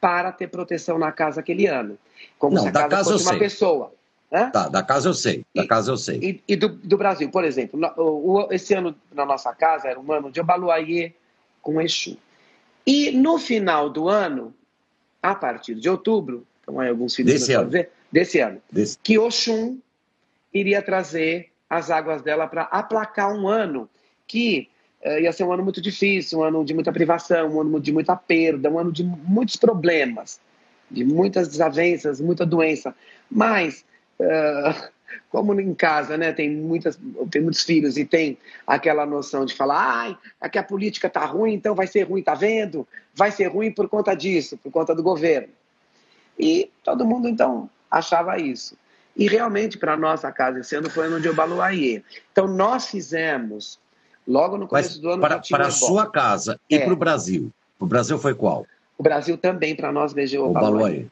para ter proteção na casa aquele ano. Como Não, se a casa, casa fosse uma pessoa. Né? Tá, da casa eu sei. Da e, casa eu sei. E, e do, do, Brasil, por exemplo, no, o, esse ano na nossa casa era um ano de Obaluayê com Exu. E no final do ano, a partir de outubro, então aí alguns filhos desse ano. Ver, desse ano, desse. que Oxum iria trazer as águas dela para aplacar um ano que uh, ia ser um ano muito difícil, um ano de muita privação, um ano de muita perda, um ano de muitos problemas, de muitas desavenças, muita doença. Mas, uh, como em casa né, tem, muitas, tem muitos filhos e tem aquela noção de falar, ai, aqui a política está ruim, então vai ser ruim, tá vendo? Vai ser ruim por conta disso, por conta do governo. E todo mundo, então, achava isso. E realmente, para nossa casa, esse ano foi ano de Obaluayê. Então, nós fizemos, logo no começo Mas do ano... Para, para a sua casa e é. para o Brasil? O Brasil foi qual? O Brasil também, para nós, veio o Obaluayê.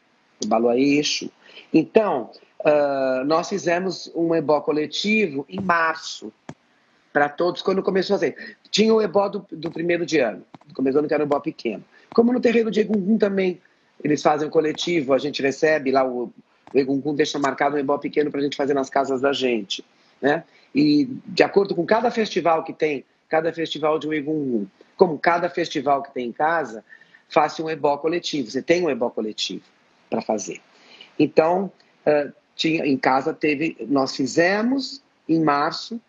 Obaluayê Exu. Então, uh, nós fizemos um ebó coletivo em março, para todos, quando começou a ser. Tinha o ebó do, do primeiro de ano, do começo do ano que era um ebó pequeno. Como no terreiro de Egungun também, eles fazem coletivo, a gente recebe lá o o Egungun deixa marcado um ebó pequeno para a gente fazer nas casas da gente. Né? E de acordo com cada festival que tem, cada festival de Egungun, como cada festival que tem em casa, faça um ebó coletivo. Você tem um ebó coletivo para fazer. Então, uh, tinha, em casa teve, nós fizemos em março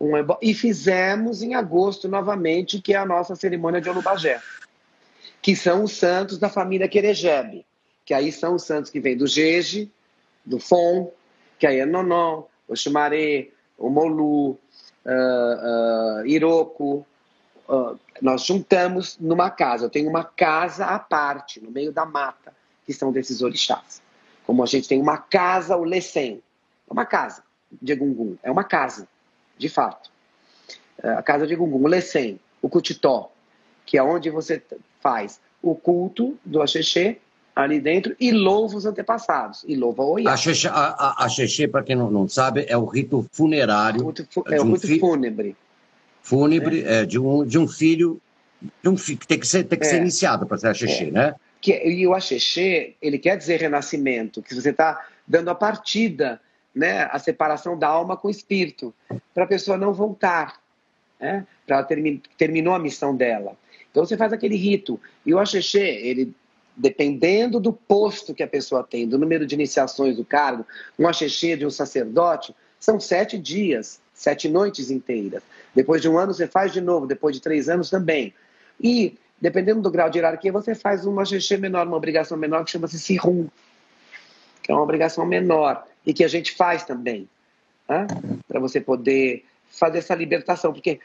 um e fizemos em agosto novamente, que é a nossa cerimônia de Olubagé, que são os santos da família Querejebe, que aí são os santos que vêm do Jeje, do FON, que aí é Nonon, o Xumaré, o Molu, uh, uh, Iroko. Uh, nós juntamos numa casa. Eu tenho uma casa à parte, no meio da mata, que são desses orixás. Como a gente tem uma casa, o Lecem. É uma casa de Egungun. É uma casa, de fato. A casa de Egungun, o Lecem, o Cutitó, que é onde você faz o culto do Axexê ali dentro e louva os antepassados. E louva o Oiá. A Xexê, para quem não, não, sabe, é o rito funerário. é o um rito fi... fúnebre. Fúnebre, é. é, de, um, de um filho, de um filho que tem que ser, tem que é. ser iniciado para ser a Xexê, é. né? Que, e o Axexê, ele quer dizer renascimento, que você está dando a partida, né, a separação da alma com o espírito, para a pessoa não voltar, né, para ela termi terminou a missão dela. Então você faz aquele rito. E o Axexê, ele dependendo do posto que a pessoa tem, do número de iniciações do cargo, uma chechê de um sacerdote, são sete dias, sete noites inteiras. Depois de um ano você faz de novo, depois de três anos também. E, dependendo do grau de hierarquia, você faz uma xixê menor, uma obrigação menor que chama-se sirum, que é uma obrigação menor e que a gente faz também, né? para você poder fazer essa libertação, porque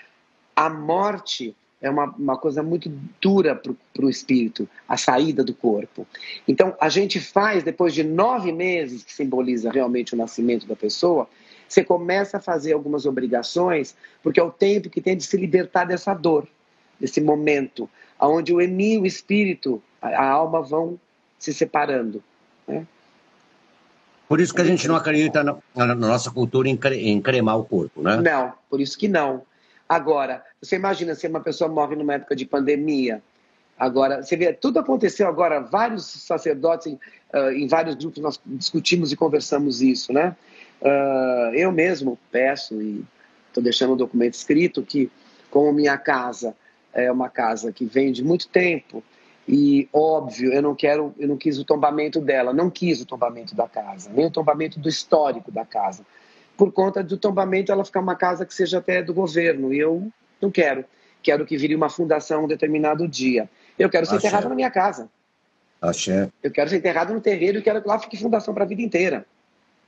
a morte é uma, uma coisa muito dura para o espírito, a saída do corpo. Então, a gente faz, depois de nove meses, que simboliza realmente o nascimento da pessoa, você começa a fazer algumas obrigações, porque é o tempo que tem de se libertar dessa dor, desse momento, onde o emi, o espírito, a, a alma vão se separando. Né? Por isso que a gente não acredita na, na nossa cultura em, cre, em cremar o corpo, né? Não, por isso que não. Agora, você imagina se uma pessoa morre numa época de pandemia. Agora, você vê, tudo aconteceu agora, vários sacerdotes, em, uh, em vários grupos nós discutimos e conversamos isso, né? Uh, eu mesmo peço e estou deixando um documento escrito que, como minha casa é uma casa que vem de muito tempo, e óbvio, eu não quero, eu não quis o tombamento dela, não quis o tombamento da casa, nem o tombamento do histórico da casa por conta do tombamento ela ficar uma casa que seja até do governo. E eu não quero. Quero que vire uma fundação um determinado dia. Eu quero ser enterrado na minha casa. Axé. Eu quero ser enterrado no terreiro e quero que lá fique fundação para a vida inteira.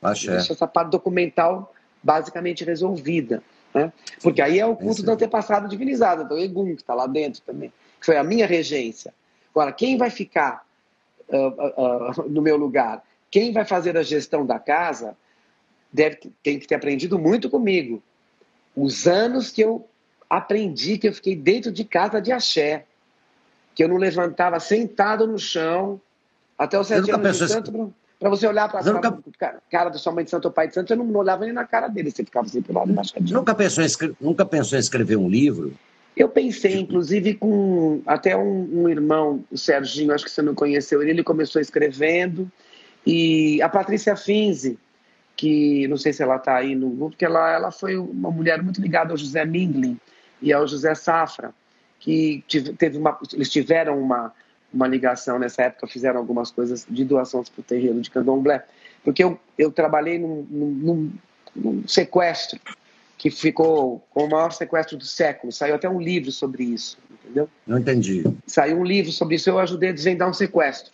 Axé. Deixa essa parte documental basicamente resolvida. Né? Porque aí é o culto do antepassado divinizado, então Egum, que está lá dentro também, que foi a minha regência. Agora, quem vai ficar uh, uh, no meu lugar? Quem vai fazer a gestão da casa deve, tem que ter aprendido muito comigo. Os anos que eu aprendi, que eu fiquei dentro de casa de axé, que eu não levantava sentado no chão, até os sete anos de santo, para você olhar para a nunca... cara da sua mãe de santo ou pai de santo, você não olhava nem na cara dele, você ficava sempre lá embaixadinho. Nunca pensou, em escre... nunca pensou em escrever um livro? Eu pensei, inclusive, com até um, um, irmão, o Serginho, acho que você não conheceu ele, ele começou escrevendo, e a Patrícia Finzi, que não sei se ela está aí no grupo, porque ela, ela foi uma mulher muito ligada ao José Minglin e ao José Safra, que teve uma, eles tiveram uma, uma ligação nessa época, fizeram algumas coisas de doações para o terreno de Candomblé, porque eu, eu trabalhei num, num, num sequestro que ficou com o maior sequestro do século. Saiu até um livro sobre isso, entendeu? Não entendi. Saiu um livro sobre isso, eu ajudei a desvendar um sequestro.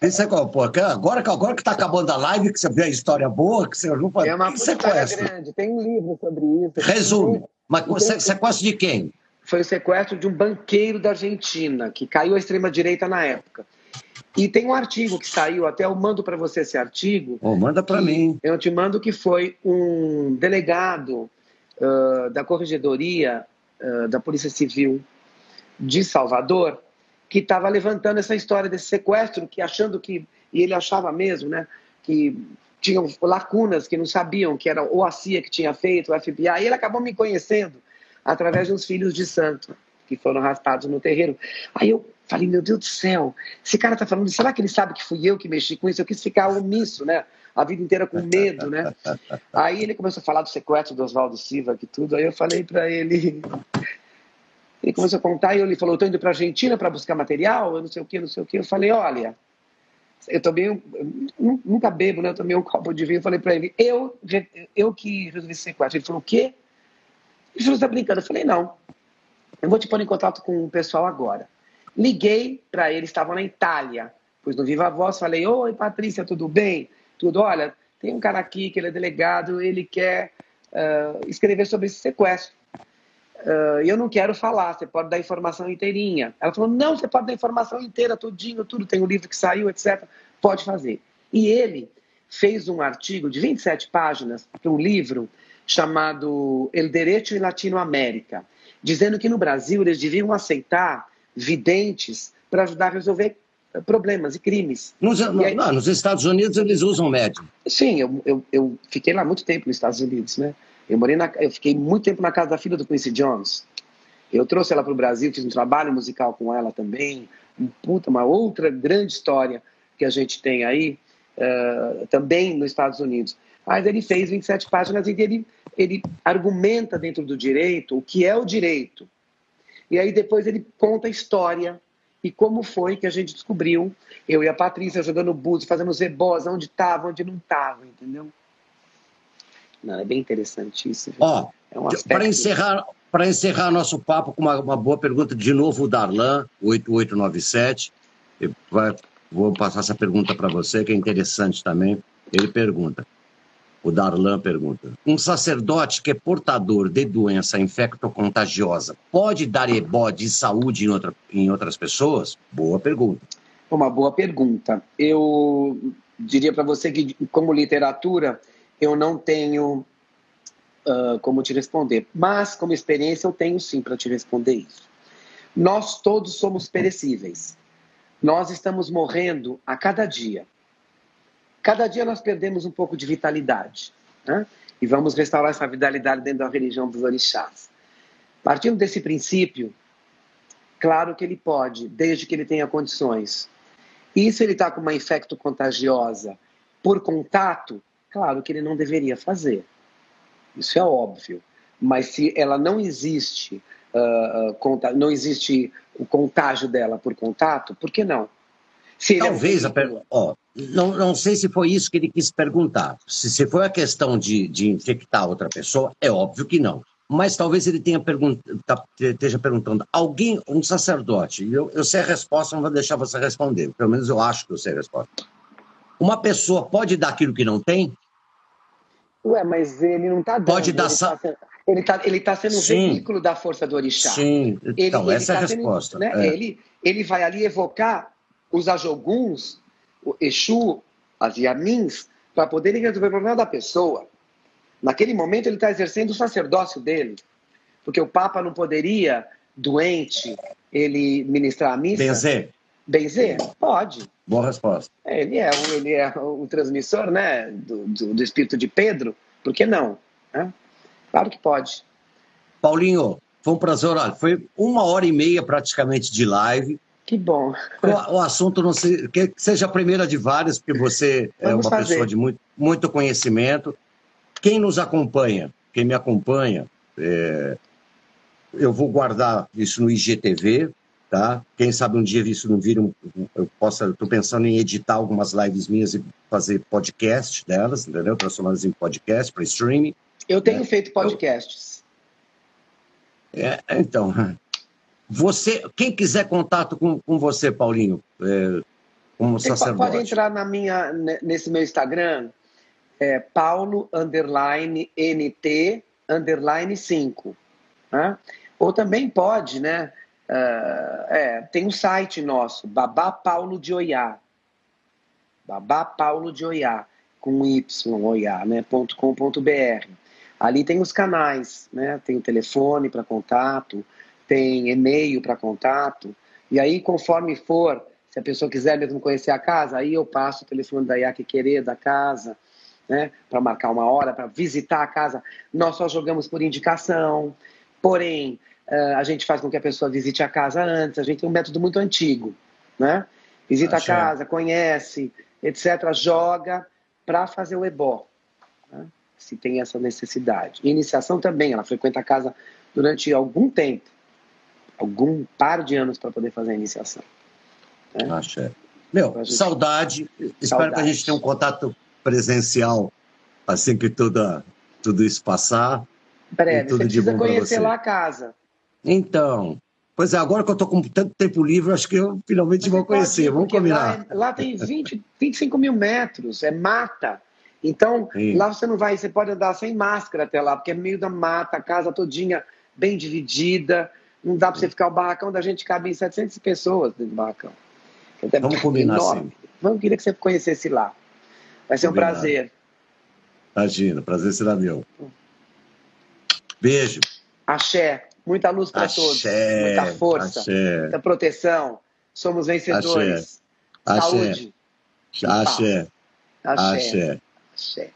Isso é qual? Pô, agora, agora que tá acabando a live, que você vê a história boa, que você não pode. É uma história grande, tem um livro sobre isso. Resume. Mas sequestro de quem? Foi o sequestro de um banqueiro da Argentina, que caiu à extrema-direita na época. E tem um artigo que saiu, até eu mando para você esse artigo. Oh, manda para mim. Eu te mando que foi um delegado uh, da Corregedoria uh, da Polícia Civil de Salvador que estava levantando essa história desse sequestro, que achando que, e ele achava mesmo, né, que tinham lacunas que não sabiam que era ou a CIA que tinha feito, o FBI, e ele acabou me conhecendo através de uns filhos de santo que foram raspados no terreiro. Aí eu falei, meu Deus do céu, esse cara está falando, será que ele sabe que fui eu que mexi com isso? Eu quis ficar omisso, né? A vida inteira com medo, né? Aí ele começou a falar do sequestro do Oswaldo Silva, que tudo. Aí eu falei para ele, ele começou a contar e ele falou: estou indo para Argentina para buscar material, eu não sei o que, não sei o que. Eu falei: olha, eu tomei, nunca bebo, né? Eu tomei um copo de vinho. Eu falei para ele: eu, eu que resolvi esse sequestro. Ele falou: o quê? Você está brincando? Eu falei: não. Eu vou te pôr em contato com o pessoal agora. Liguei para ele, estavam na Itália. Pois no Viva Voz falei: Oi, Patrícia, tudo bem? Tudo, olha, tem um cara aqui que ele é delegado, ele quer uh, escrever sobre esse sequestro uh, eu não quero falar, você pode dar informação inteirinha. Ela falou, não, você pode dar informação inteira, tudinho, tudo, tem um livro que saiu, etc. Pode fazer. E ele fez um artigo de 27 páginas um livro chamado El Derecho em Latinoamérica, dizendo que no Brasil eles deviam aceitar videntes para ajudar a resolver problemas e crimes. Nos, e aí, não, nos Estados Unidos eles usam médium. Sim, eu, eu, eu, fiquei lá muito tempo nos Estados Unidos, né? Eu morei na, eu fiquei muito tempo na casa da filha do Quincy Jones. Eu trouxe ela para o Brasil, fiz um trabalho musical com ela também. Um, puta, uma outra grande história que a gente tem aí, uh, também nos Estados Unidos. Mas ele fez 27 páginas e ele, ele argumenta dentro do direito o que é o direito. E aí depois ele conta a história e como foi que a gente descobriu, eu e a Patrícia jogando búzios, fazendo zebós, onde estava, onde não estava, entendeu? Não, é bem interessante isso. Ó, é um para encerrar, para encerrar nosso papo com uma, uma, boa pergunta, de novo o Darlan, 8897. Eu vou passar essa pergunta para você, que é interessante também. Ele pergunta, o Darlan pergunta, um sacerdote que é portador de doença infectocontagiosa pode dar ebó de saúde em, outra, em outras pessoas? Boa pergunta. Uma boa pergunta. Eu diria para você que, como literatura, eu não tenho uh, como te responder. Mas, como experiência, eu tenho sim para te responder isso. Nós todos somos perecíveis. Nós estamos morrendo a cada dia. Cada dia nós perdemos um pouco de vitalidade. Né? E vamos restaurar essa vitalidade dentro da religião dos orixás. Partindo desse princípio, claro que ele pode, desde que ele tenha condições. E se ele está com uma infecto contagiosa por contato, Claro que ele não deveria fazer. Isso é óbvio. Mas se ela não existe, uh, não existe o contágio dela por contato, por que não? Se Talvez, é um... per... oh, não, não sei se foi isso que ele quis perguntar. Se, se foi a questão de, de infectar outra pessoa, é óbvio que não. Mas talvez ele tenha pergunt... Tá, esteja perguntando, alguém, um sacerdote, eu, eu sei a resposta, não vou deixar você responder, pelo menos eu acho que eu sei a resposta. Uma pessoa pode dar aquilo que não tem? Ué, mas ele não está dando. Pode dar. Ele está ele tá sendo um veículo da força do orixá. Sim, então ele, essa ele é a tá resposta. Sendo, né? é. ele, ele vai ali evocar os ajoguns, o Exu, as Yamins, para poderem resolver o problema da pessoa. Naquele momento ele está exercendo o sacerdócio dele. Porque o Papa não poderia, doente, ele ministrar a missa. Benzer. Benzer? Pode. Boa resposta. É, ele é, ele é o transmissor né, do, do, do espírito de Pedro, por que não? É? Claro que pode. Paulinho, foi um prazer. Olha, foi uma hora e meia praticamente de live. Que bom. O, o assunto não se, que seja a primeira de várias, porque você é Vamos é uma fazer. pessoa de muito, muito conhecimento. Quem nos acompanha, quem me acompanha, é, eu vou guardar isso no IGTV, tá? Quem sabe um dia isso não vira um, eu possa, estou pensando em editar algumas lives minhas e fazer podcast delas, entendeu? Transformá-las em podcast para streaming. Eu tenho né? feito podcasts. Eu, é, então, você, quem quiser contato com, com você, Paulinho, é, como você sacerdote. Pode entrar na minha, nesse meu Instagram, é Paulo underline NT underline 5. Né? Ou também pode, né? Uh, é, tem um site nosso, Babá Paulo de Oiá. Babá Paulo de Oiá, com Y, oiá, né? .com.br. Ali tem os canais, né? Tem o telefone para contato, tem e-mail para contato. E aí, conforme for, se a pessoa quiser mesmo conhecer a casa, aí eu passo o telefone da Iaque Querer da casa, né? Para marcar uma hora, para visitar a casa. Nós só jogamos por indicação. Porém, uh, a gente faz com que a pessoa visite a casa antes. A gente tem um método muito antigo, né? Visita Achei. a casa, conhece, etc. Joga para fazer o ebó, né? se tem essa necessidade. Iniciação também, ela frequenta a casa durante algum tempo, algum par de anos para poder fazer a iniciação. Né? Achei. Meu, gente... saudade. saudade. Espero que a gente tenha um contato presencial assim que tudo, tudo isso passar. Breve, tudo você precisa conhecer lá a casa. Então, pois é, agora que eu estou com tanto tempo livre, acho que eu finalmente vou conhecer. Vamos combinar. Lá, é, lá, tem 20, 25 mil metros, é mata. Então, Sim. lá você não vai, você pode andar sem máscara até lá, porque é meio da mata, a casa todinha bem dividida. Não dá para você ficar, o barracão da gente cabe em 700 pessoas dentro do barracão. Vamos combinar enorme. sim. Vamos, queria que você conhecesse lá. Vai ser um prazer. Imagina, prazer será meu. Beijo. Axé. Muita luz para todos. Muita força. Axé. Muita proteção. Somos vencedores. Axé. Saúde. Axé. Axé. Axé. Axé.